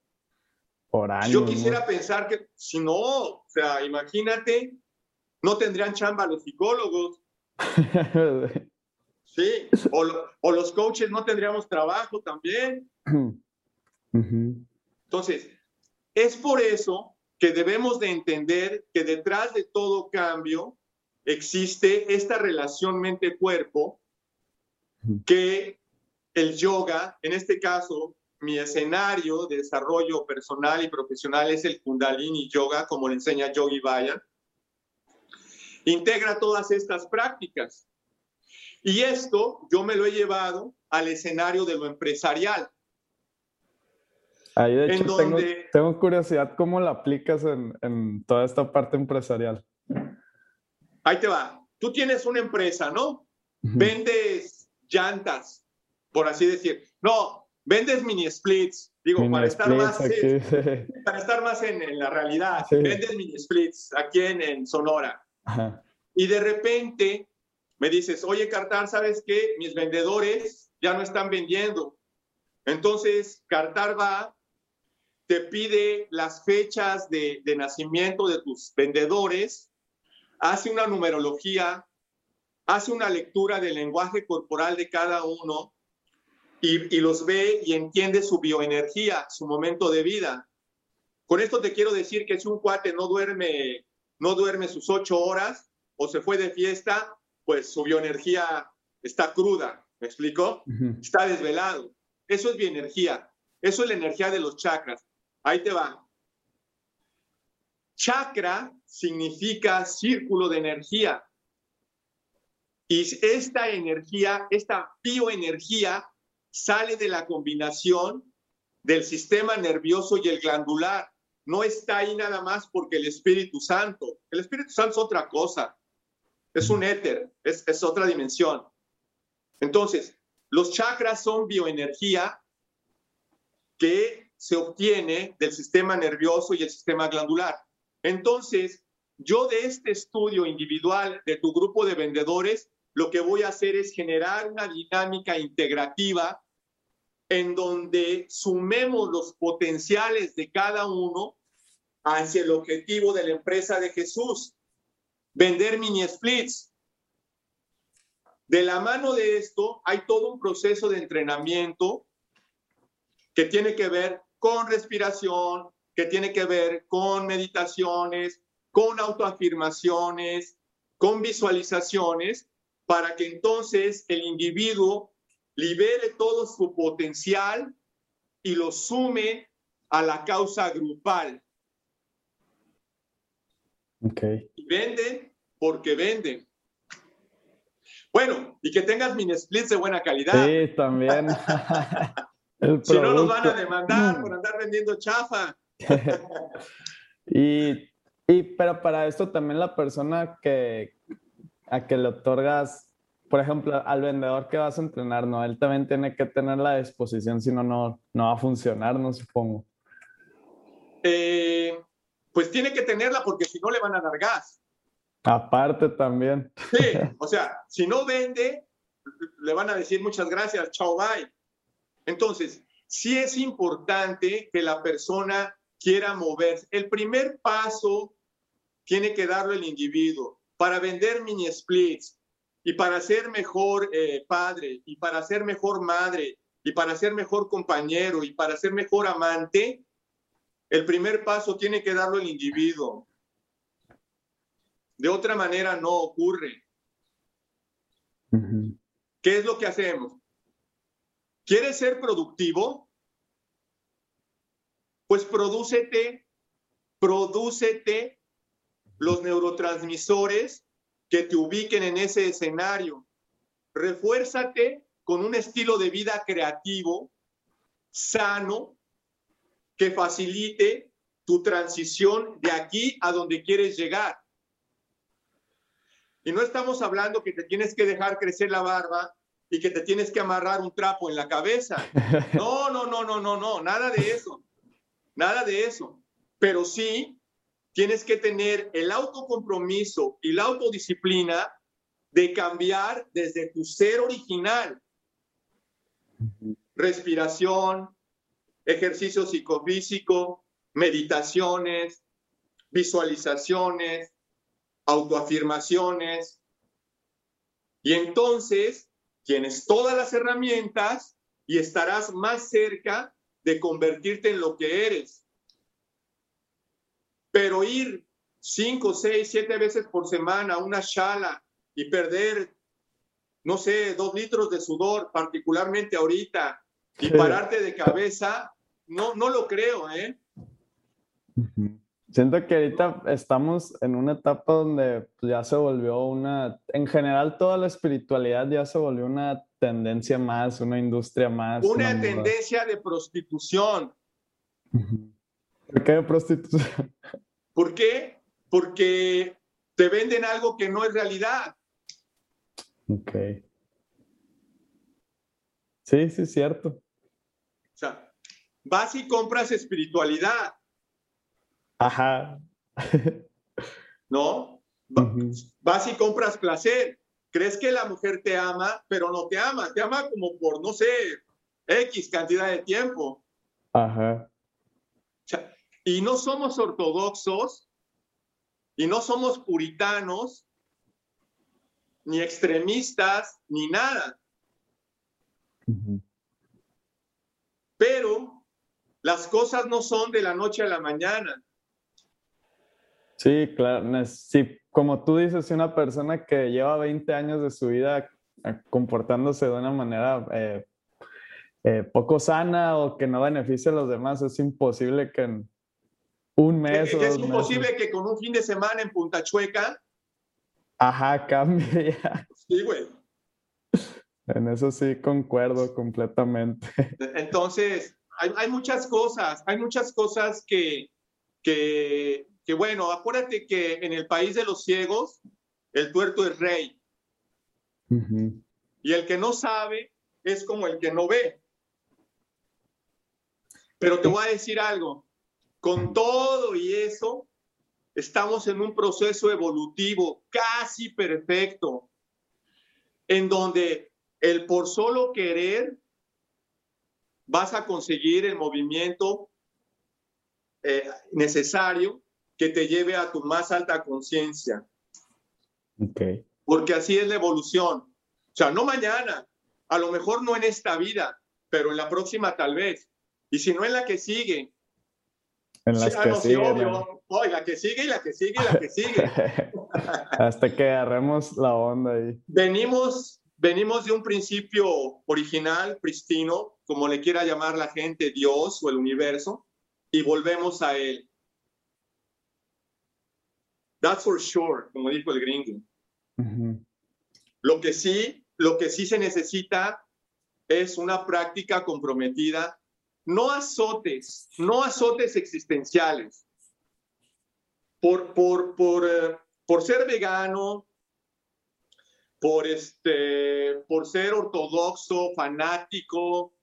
Por años, Yo quisiera pensar que si no, o sea, imagínate, no tendrían chamba los psicólogos. <laughs> sí, o, o, los coaches no tendríamos trabajo también. <clears throat> Entonces, es por eso que debemos de entender que detrás de todo cambio existe esta relación mente-cuerpo que el yoga, en este caso, mi escenario de desarrollo personal y profesional es el Kundalini Yoga, como le enseña Yogi Bayan. Integra todas estas prácticas. Y esto yo me lo he llevado al escenario de lo empresarial. Ahí de hecho tengo, curiosidad cómo la aplicas en, toda esta parte empresarial. Ahí te va. Tú tienes una empresa, ¿no? Vendes llantas, por así decir. No, vendes mini splits. Digo, para, estar más, para estar más en, la realidad. Vendes mini splits aquí en, Sonora. Y de repente me dices, oye, Cartar, ¿sabes qué? Mis vendedores ya no están vendiendo. Entonces, Cartar va, te pide las fechas de, nacimiento de tus vendedores, hace una numerología, hace una lectura del lenguaje corporal de cada uno y, y, los ve y entiende su bioenergía, su momento de vida. Con esto te quiero decir que si un cuate no duerme, no duerme sus ocho horas o se fue de fiesta, pues su bioenergía está cruda, ¿me explico? Está desvelado. Eso es bioenergía. Eso es la energía de los chakras. Ahí te va. Chakra significa círculo de energía. Y esta energía, esta bioenergía, sale de la combinación del sistema nervioso y el glandular. No está ahí nada más porque el Espíritu Santo. El Espíritu Santo es otra cosa es un éter, es, es otra dimensión. Entonces, los chakras son bioenergía que se obtiene del sistema nervioso y el sistema glandular. Entonces, yo de este estudio individual de tu grupo de vendedores, lo que voy a hacer es generar una dinámica integrativa en donde sumemos los potenciales de cada uno hacia el objetivo de la empresa de Jesús vender mini splits. De la mano de esto hay todo un proceso de entrenamiento que tiene que ver con respiración, que tiene que ver con meditaciones, con autoafirmaciones, con visualizaciones, para que entonces el individuo libere todo su potencial y lo sume a la causa grupal. Okay. Y venden porque venden. Bueno, y que tengas mini splits de buena calidad. Sí, también. <laughs> <laughs> si no, nos van a demandar <clears throat> por andar vendiendo chafa. <laughs> y, y, pero para esto también la persona que a que le otorgas, por ejemplo, al vendedor que vas a entrenar, ¿no? Él también tiene que tener la disposición, si no, no, no va a funcionar, no supongo. Eh, pues tiene que tenerla porque si no le van a dar gas. Aparte también. Sí, <laughs> o sea, si no vende, le van a decir muchas gracias, chao, bye. Entonces, sí es importante que la persona quiera moverse. El primer paso tiene que darlo el individuo para vender mini splits y para ser mejor eh, padre y para ser mejor madre y para ser mejor compañero y para ser mejor amante, el primer paso tiene que darlo el individuo. De otra manera no ocurre. ¿Qué es lo que hacemos? ¿Quieres ser productivo? Pues prodúcete, prodúcete los neurotransmisores que te ubiquen en ese escenario. Refuérzate con un estilo de vida creativo, sano, que facilite tu transición de aquí a donde quieres llegar. Y no estamos hablando que te tienes que dejar crecer la barba y que te tienes que amarrar un trapo en la cabeza. <laughs> No, no, no, no, no, no, nada de eso. Nada de eso. Pero sí tienes que tener el autocompromiso y la autodisciplina de cambiar desde tu ser original. Respiración, ejercicio psicofísico, meditaciones, visualizaciones, autoafirmaciones. Y entonces tienes todas las herramientas y estarás más cerca de convertirte en lo que eres. Pero ir cinco, seis, siete veces por semana a una shala y perder, no sé, dos litros de sudor, particularmente ahorita, y pararte de cabeza, no, no lo creo, ¿eh? Siento que ahorita estamos en una etapa donde pues, ya se volvió una, en general toda la espiritualidad ya se volvió una tendencia más, una industria más. Una, tendencia de prostitución. ¿Por qué prostitución? ¿Por qué? Porque te venden algo que no es realidad. Ok. Sí, sí, es cierto. O sea, vas y compras espiritualidad. Ajá. ¿No? Vas y compras placer. Crees que la mujer te ama, pero no te ama. Te ama como por, no sé, X cantidad de tiempo. Ajá. Y no somos ortodoxos y no somos puritanos, ni extremistas, ni nada. Pero las cosas no son de la noche a la mañana. Sí, claro. Sí, como tú dices, una persona que lleva 20 años de su vida eh, comportándose de una manera eh, eh, poco sana o que no beneficie a los demás, es imposible que un mes es, es imposible que con un fin de semana en Punta Chueca. Ajá, cambie ya. Sí, güey. En eso sí concuerdo completamente. Entonces, hay, hay muchas cosas, hay muchas cosas que, que, que, bueno, acuérdate que en el país de los ciegos, el tuerto es rey. Y el que no sabe es como el que no ve. Pero te voy a decir algo, con todo y eso, estamos en un proceso evolutivo casi perfecto, en donde el por solo querer vas a conseguir el movimiento eh, necesario que te lleve a tu más alta conciencia. Okay. Porque así es la evolución. O sea, no mañana, a lo mejor no en esta vida, pero en la próxima tal vez. Y si no en la que sigue. En las que sigue. la que sigue y la que sigue y la que sigue. Hasta que agarremos la onda ahí. Venimos, venimos de un principio original, pristino, como le quiera llamar la gente, Dios o el universo, y volvemos a él. That's for sure, como dijo el gringo. Lo que sí, lo que sí se necesita es una práctica comprometida no azotes, no azotes existenciales. Por, por, por, eh, por ser vegano, por, este, por ser ortodoxo, fanático,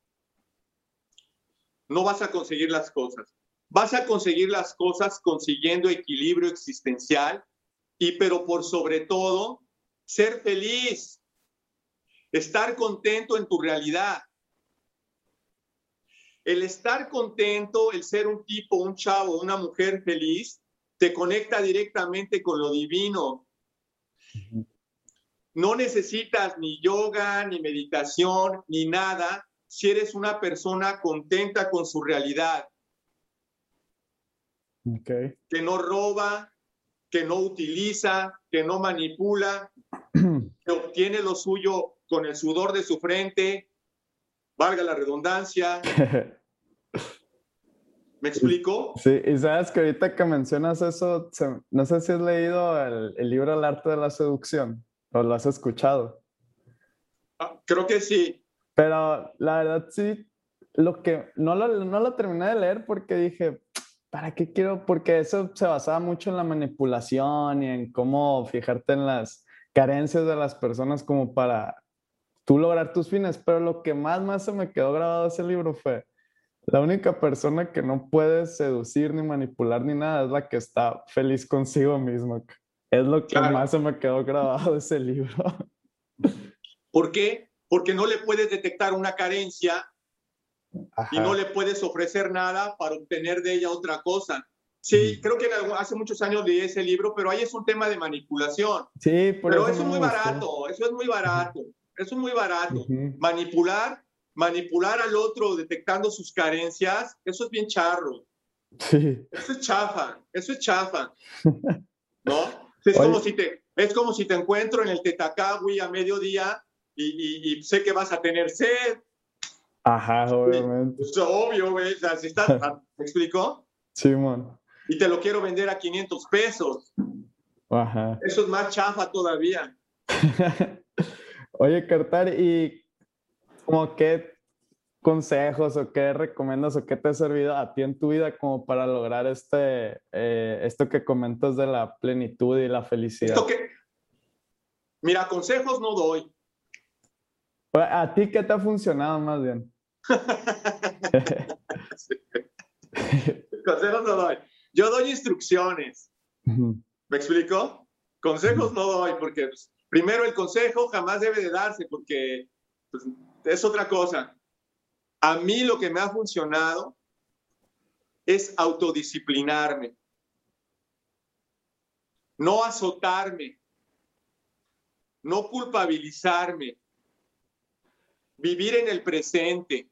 no vas a conseguir las cosas. Vas a conseguir las cosas consiguiendo equilibrio existencial y pero por sobre todo ser feliz, estar contento en tu realidad. El estar contento, el ser un tipo, un chavo, una mujer feliz, te conecta directamente con lo divino. No necesitas ni yoga, ni meditación, ni nada si eres una persona contenta con su realidad. Que no roba, que no utiliza, que no manipula, <clears throat> que obtiene lo suyo con el sudor de su frente, valga la redundancia. <laughs> ¿Me explico? Sí, y sabes que ahorita que mencionas eso, no sé si has leído el, libro El arte de la seducción o lo has escuchado. Ah, creo que sí. Pero la verdad sí, lo que no lo, no lo terminé de leer porque dije, ¿para qué quiero? Porque eso se basaba mucho en la manipulación y en cómo fijarte en las carencias de las personas como para tú lograr tus fines, pero lo que más, más se me quedó grabado de ese libro fue, la única persona que no puede seducir ni manipular ni nada es la que está feliz consigo misma. Es lo que más se me quedó grabado de ese libro. ¿Por qué? Porque no le puedes detectar una carencia y no le puedes ofrecer nada para obtener de ella otra cosa. Sí, creo que hace muchos años leí ese libro, pero ahí es un tema de manipulación. Sí, pero eso, es muy barato, eso es muy barato. Eso es muy barato. Manipular, manipular al otro detectando sus carencias, eso es bien charro. Sí. Eso es chafa, eso es chafa. <laughs> ¿No? Es como, si te, es como si te encuentro en el Tetacawi a mediodía y, sé que vas a tener sed. Ajá, obviamente. Es obvio, güey. O sea, si está, <laughs> ¿Me explicó? Sí, man. Y te lo quiero vender a 500 pesos. Ajá. Eso es más chafa todavía. <laughs> Oye, Cartar, y como que consejos o qué recomiendas o qué te ha servido a ti en tu vida como para lograr este, eh, esto que comentas de la plenitud y la felicidad? Mira, consejos no doy. ¿A ti qué te ha funcionado más bien? <laughs> consejos no doy. Yo doy instrucciones. ¿Me explico? Consejos no doy porque pues, primero el consejo jamás debe de darse porque pues, es otra cosa. A mí lo que me ha funcionado es autodisciplinarme, no azotarme, no culpabilizarme, vivir en el presente,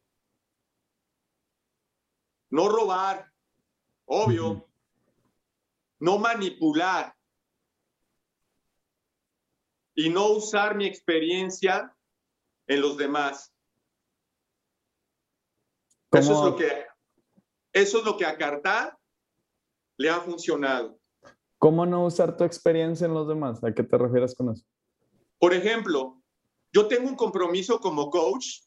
no robar, obvio, no manipular y no usar mi experiencia en los demás. Eso es lo que eso es lo que a Carta le ha funcionado. ¿Cómo no usar tu experiencia en los demás? ¿A qué te refieres con eso? Por ejemplo, yo tengo un compromiso como coach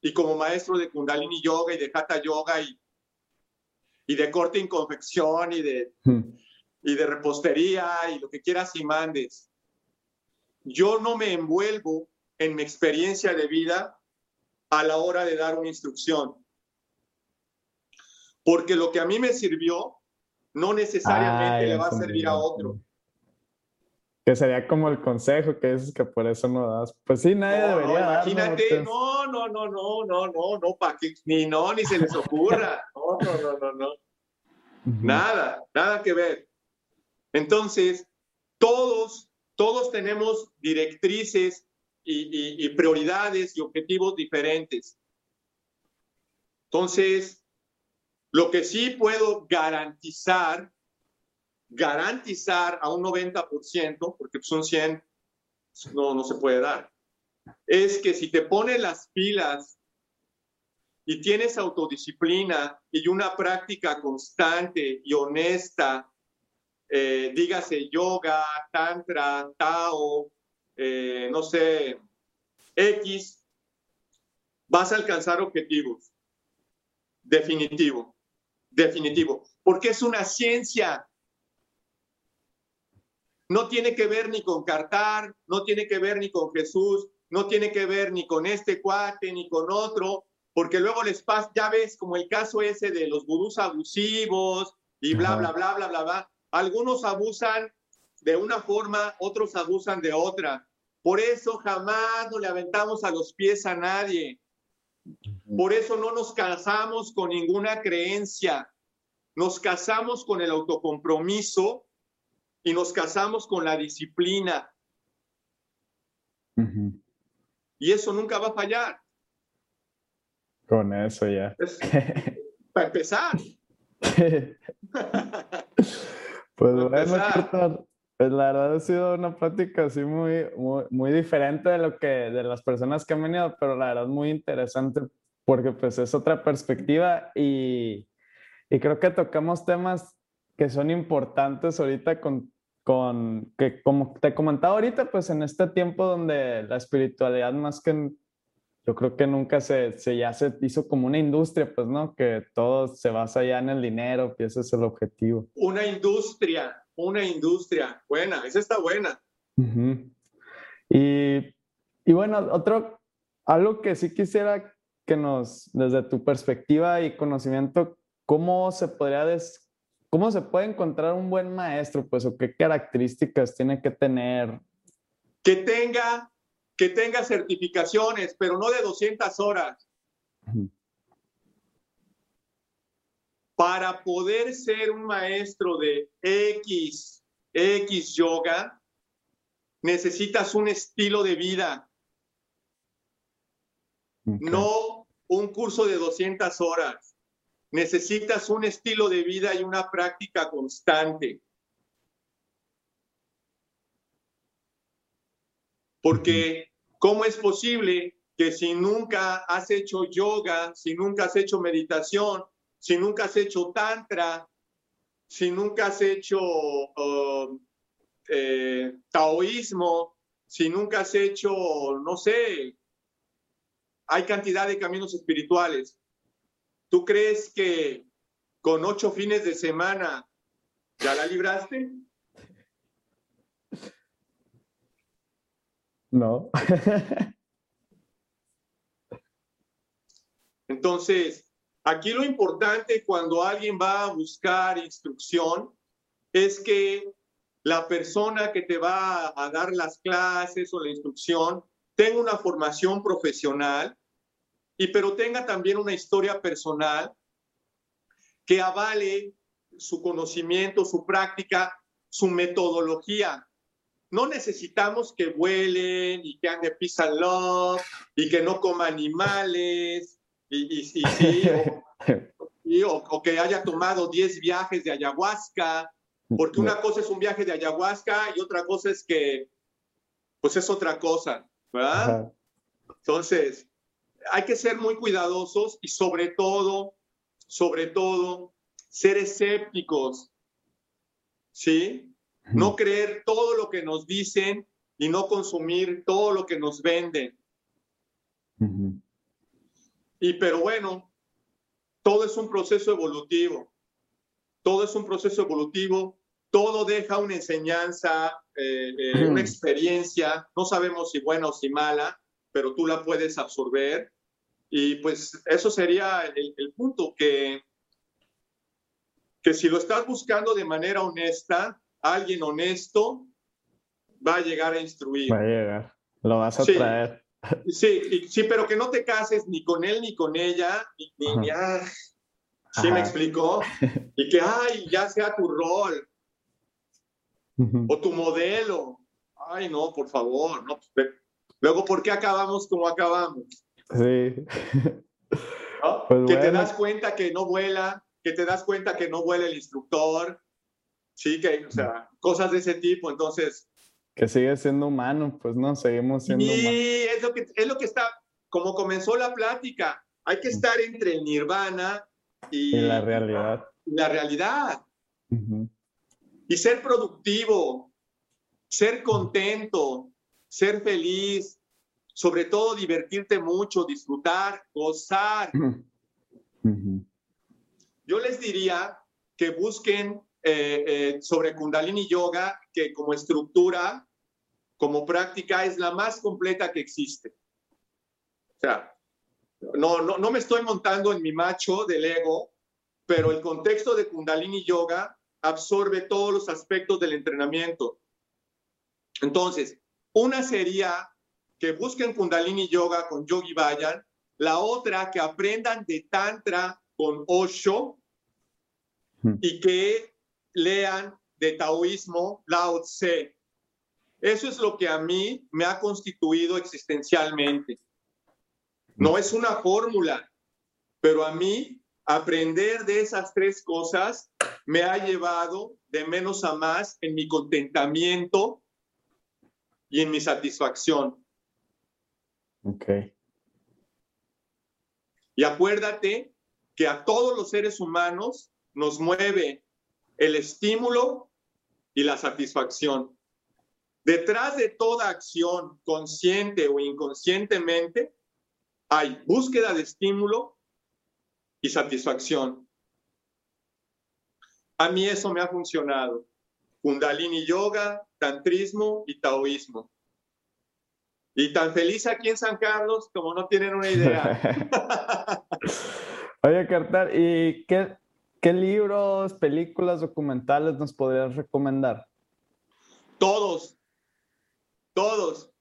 y como maestro de Kundalini Yoga y de Hatha Yoga y, y de corte y confección y de, hmm. y de repostería y lo que quieras y mandes. Yo no me envuelvo en mi experiencia de vida a la hora de dar una instrucción. Porque lo que a mí me sirvió no necesariamente le va a servir a otro. Que sería como el consejo que dices que por eso no das. Pues sí, nadie debería no, Imagínate, no, no, no, no, no, no, no, para que ni no, ni se les ocurra. <laughs> No, no, no, no, no. Nada, nada que ver. Entonces, todos, todos tenemos directrices y, prioridades y objetivos diferentes. Entonces, lo que sí puedo garantizar, garantizar a un 90%, porque son 100, no, no se puede dar, es que si te pones las pilas y tienes autodisciplina y una práctica constante y honesta, eh, dígase yoga, tantra, tao, eh, no sé, X, vas a alcanzar objetivos. Definitivo, definitivo, porque es una ciencia. No tiene que ver ni con Cartar, no tiene que ver ni con Jesús, no tiene que ver ni con este cuate, ni con otro, porque luego les pasa, ya ves, como el caso ese de los gurús abusivos y bla, bla, bla, bla, bla, bla. Algunos abusan de una forma, otros abusan de otra. Por eso jamás no le aventamos a los pies a nadie. Por eso no nos casamos con ninguna creencia. Nos casamos con el autocompromiso y nos casamos con la disciplina. Y eso nunca va a fallar. Con eso ya. para empezar. <laughs> pues bueno, pues la verdad ha sido una plática así muy, muy, diferente de lo que, de las personas que han venido, pero la verdad muy interesante porque pues es otra perspectiva y, y creo que tocamos temas que son importantes ahorita con, con, que como te comentaba ahorita, pues en este tiempo donde la espiritualidad más que, yo creo que nunca se, se ya se hizo como una industria, pues, ¿no? Que todo se basa ya en el dinero, y ese es el objetivo. Una industria, una industria. Buena, esa está buena. y, y, bueno, otro, algo que sí quisiera que nos, desde tu perspectiva y conocimiento, ¿cómo se podría, des, cómo se puede encontrar un buen maestro, pues, o qué características tiene que tener? Que tenga, que tenga certificaciones, pero no de 200 horas. Para poder ser un maestro de X, X yoga, necesitas un estilo de vida. No un curso de 200 horas. Necesitas un estilo de vida y una práctica constante. Porque, ¿cómo es posible que si nunca has hecho yoga, si nunca has hecho meditación, si nunca has hecho tantra, si nunca has hecho um, eh, taoísmo, si nunca has hecho, no sé, hay cantidad de caminos espirituales. ¿Tú crees que con ocho fines de semana ya la libraste? No. <laughs> Entonces, aquí lo importante cuando alguien va a buscar instrucción es que la persona que te va a dar las clases o la instrucción tenga una formación profesional y pero tenga también una historia personal que avale su conocimiento, su práctica, su metodología. No necesitamos que vuelen y que ande peace love y que no coma animales y, <laughs> o, que haya tomado 10 viajes de ayahuasca, porque una cosa es un viaje de ayahuasca y otra cosa es que, pues es otra cosa, ¿verdad? Entonces, hay que ser muy cuidadosos y sobre todo, sobre todo, ser escépticos, ¿sí? No creer todo lo que nos dicen y no consumir todo lo que nos venden. Y pero bueno, todo es un proceso evolutivo. Todo es un proceso evolutivo. Todo deja una enseñanza, eh, eh, una experiencia. No sabemos si buena o si mala, pero tú la puedes absorber. Y pues eso sería el, el punto que que si lo estás buscando de manera honesta, alguien honesto va a llegar a instruir. Va a llegar, lo vas a traer. Sí, sí, pero que no te cases ni con él ni con ella, ni, ni, ah, ¿sí me explicó? Y que, ay, ya sea tu rol o tu modelo. Ay, no, por favor, no. Luego, ¿por qué acabamos como acabamos? Sí. Pues que te das cuenta que no vuela, que te das cuenta que no vuela el instructor, sí, que, o sea, cosas de ese tipo, entonces... Que sigue siendo humano, pues no, seguimos siendo humanos. Sí, es lo, que, es lo que está, como comenzó la plática, hay que estar entre el nirvana y, la realidad. La realidad. Y ser productivo, ser contento, ser feliz, sobre todo divertirte mucho, disfrutar, gozar. Yo les diría que busquen eh, eh, sobre Kundalini Yoga, que como estructura, como práctica, es la más completa que existe. O sea, no, no, no me estoy montando en mi macho del ego, pero el contexto de Kundalini Yoga absorbe todos los aspectos del entrenamiento. Entonces, una sería que busquen Kundalini Yoga con Yogi Bayan, la otra que aprendan de Tantra con Osho y que lean de taoísmo Lao Tse. Eso es lo que a mí me ha constituido existencialmente. No es una fórmula, pero a mí aprender de esas tres cosas me ha llevado de menos a más en mi contentamiento y en mi satisfacción. Ok. Y acuérdate que a todos los seres humanos nos mueve el estímulo y la satisfacción. Detrás de toda acción, consciente o inconscientemente, hay búsqueda de estímulo y satisfacción. A mí eso me ha funcionado. Kundalini Yoga, Tantrismo y Taoísmo. Y tan feliz aquí en San Carlos como no tienen una idea. <laughs> Oye, Cartar, ¿y qué, ¿Qué libros, películas, documentales nos podrías recomendar? Todos, todos,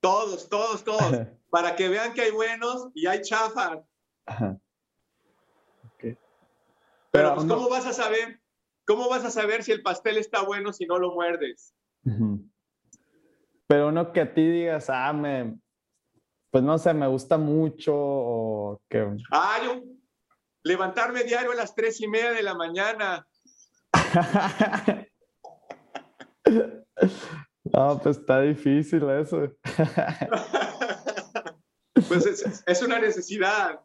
todos, todos, todos, <laughs> para que vean que hay buenos y hay chafas. Pero, pues, ¿cómo vas a saber? ¿Cómo vas a saber si el pastel está bueno si no lo muerdes? Pero uno que a ti digas, ah, me, pues no sé, me gusta mucho o que... Ah, yo, levantarme diario a las tres y media de la mañana. <laughs> no, pues está difícil eso. <laughs> pues es, una necesidad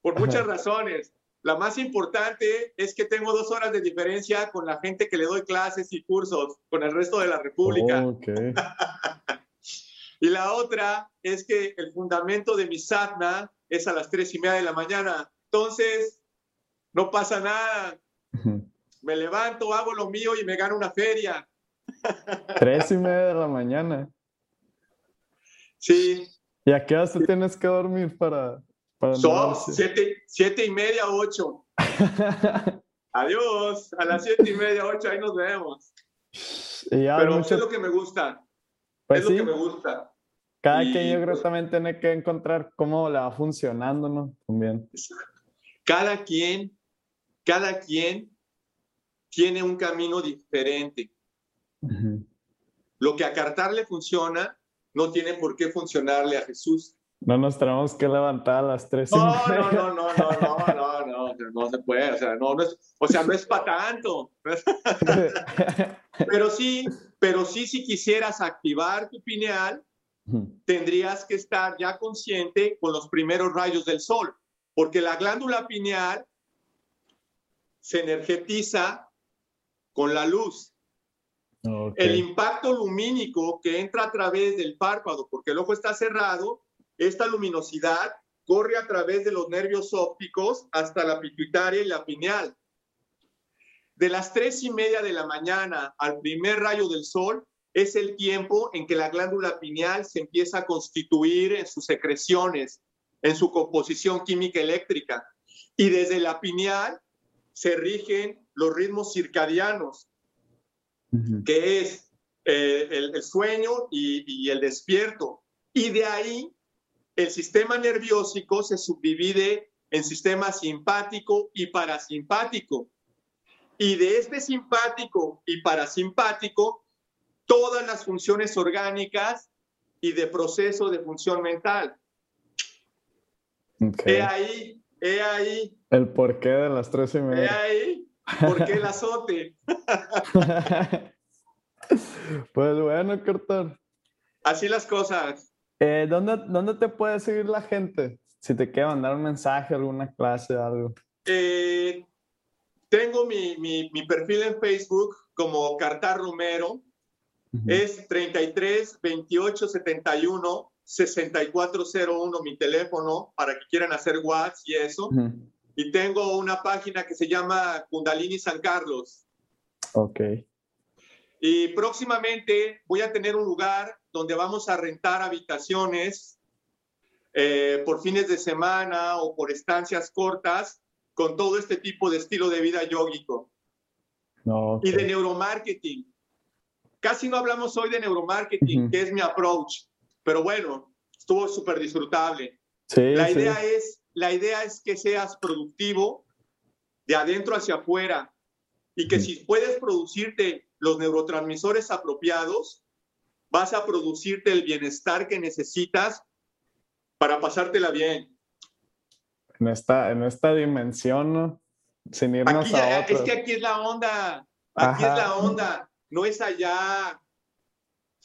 por muchas razones. La más importante es que tengo dos horas de diferencia con la gente que le doy clases y cursos, con el resto de la República. <laughs> Y la otra es que el fundamento de mi sadhana es a las tres y media de la mañana. Entonces, no pasa nada. Me levanto, hago lo mío y me gano una feria. <laughs> Tres y media de la mañana. Sí. ¿Y a qué hora tienes que dormir para, para Son siete, siete y media, ocho. <laughs> Adiós. A las siete y media, ocho, ahí nos vemos. Pero es lo que me gusta. Pues es lo que me gusta. Cada quien yo creo pues también tiene que encontrar cómo le va funcionando, ¿no? También. Cada quien, cada quien tiene un camino diferente. Lo que a Cartar le funciona, no tiene por qué funcionarle a Jesús. No nos tenemos que levantar a las tres. No, no, no, no, no, no, no, no, no se puede. O sea, no, no es, o sea, no es para tanto. <laughs> pero sí, pero sí, si quisieras activar tu pineal, tendrías que estar ya consciente con los primeros rayos del sol, porque la glándula pineal se energetiza con la luz. El impacto lumínico que entra a través del párpado, porque el ojo está cerrado, esta luminosidad corre a través de los nervios ópticos hasta la pituitaria y la pineal. De las tres y media de la mañana al primer rayo del sol es el tiempo en que la glándula pineal se empieza a constituir en sus secreciones, en su composición química eléctrica. Y desde la pineal se rigen los ritmos circadianos, que es eh, el, sueño y, el despierto. Y de ahí el sistema nerviósico se subdivide en sistema simpático y parasimpático. Y de este simpático y parasimpático, todas las funciones orgánicas y de proceso de función mental. He ahí, he ahí. El porqué de las tres y media. He ahí ¿Por qué el azote? <laughs> pues bueno, Carter. Así las cosas. Eh, ¿dónde, ¿Dónde te puede seguir la gente? Si te quiere mandar un mensaje, alguna clase, algo. Eh, tengo mi, mi, mi, perfil en Facebook como Cartar Romero. Es 33 28 71 6401 mi teléfono para que quieran hacer WhatsApp y eso y tengo una página que se llama Kundalini San Carlos. Ok. Y próximamente voy a tener un lugar donde vamos a rentar habitaciones eh, por fines de semana o por estancias cortas con todo este tipo de estilo de vida yógico. Y de neuromarketing. Casi no hablamos hoy de neuromarketing, que es mi approach, pero bueno, estuvo súper disfrutable. Sí, La idea es la idea es que seas productivo de adentro hacia afuera y que si puedes producirte los neurotransmisores apropiados, vas a producirte el bienestar que necesitas para pasártela bien. En esta, en esta dimensión, sin irnos a Es que aquí es la onda, aquí es la onda, no es allá.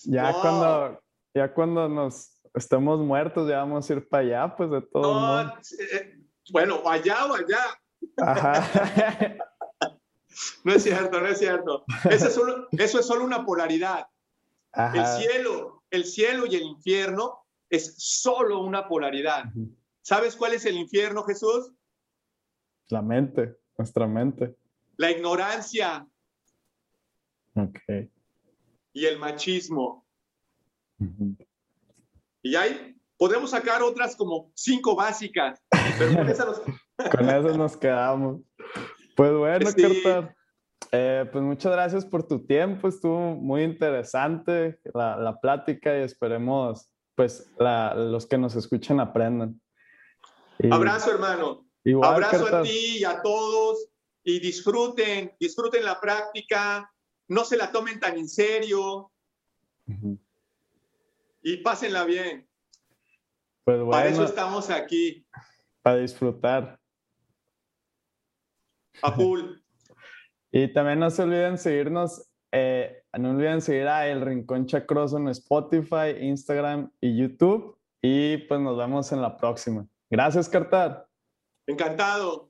Ya cuando, ya cuando nos estamos muertos, ya vamos a ir para allá, pues de todo. No, eh, bueno, allá o allá. Ajá. <laughs> no es cierto, no es cierto. Eso es solo, eso es solo una polaridad. El cielo, el cielo y el infierno es solo una polaridad. ¿Sabes cuál es el infierno, Jesús? La mente, nuestra mente. La ignorancia. Ok. Y el machismo. Y ahí podemos sacar otras como cinco básicas, pero con esas nos, <laughs> nos quedamos. Pues bueno, sí. Eh, pues muchas gracias por tu tiempo, estuvo muy interesante la, la plática y esperemos pues la, los que nos escuchen aprendan. Abrazo hermano, abrazo a ti y a todos y disfruten, disfruten la práctica, no se la tomen tan en serio y pásenla bien. Pues bueno, Para eso estamos aquí. Para disfrutar. A full. <laughs> y también no se olviden seguirnos, eh, no olviden seguir a El Rincón Chacroso en Spotify, Instagram y YouTube. Y pues nos vemos en la próxima. Gracias, Cartar. Encantado.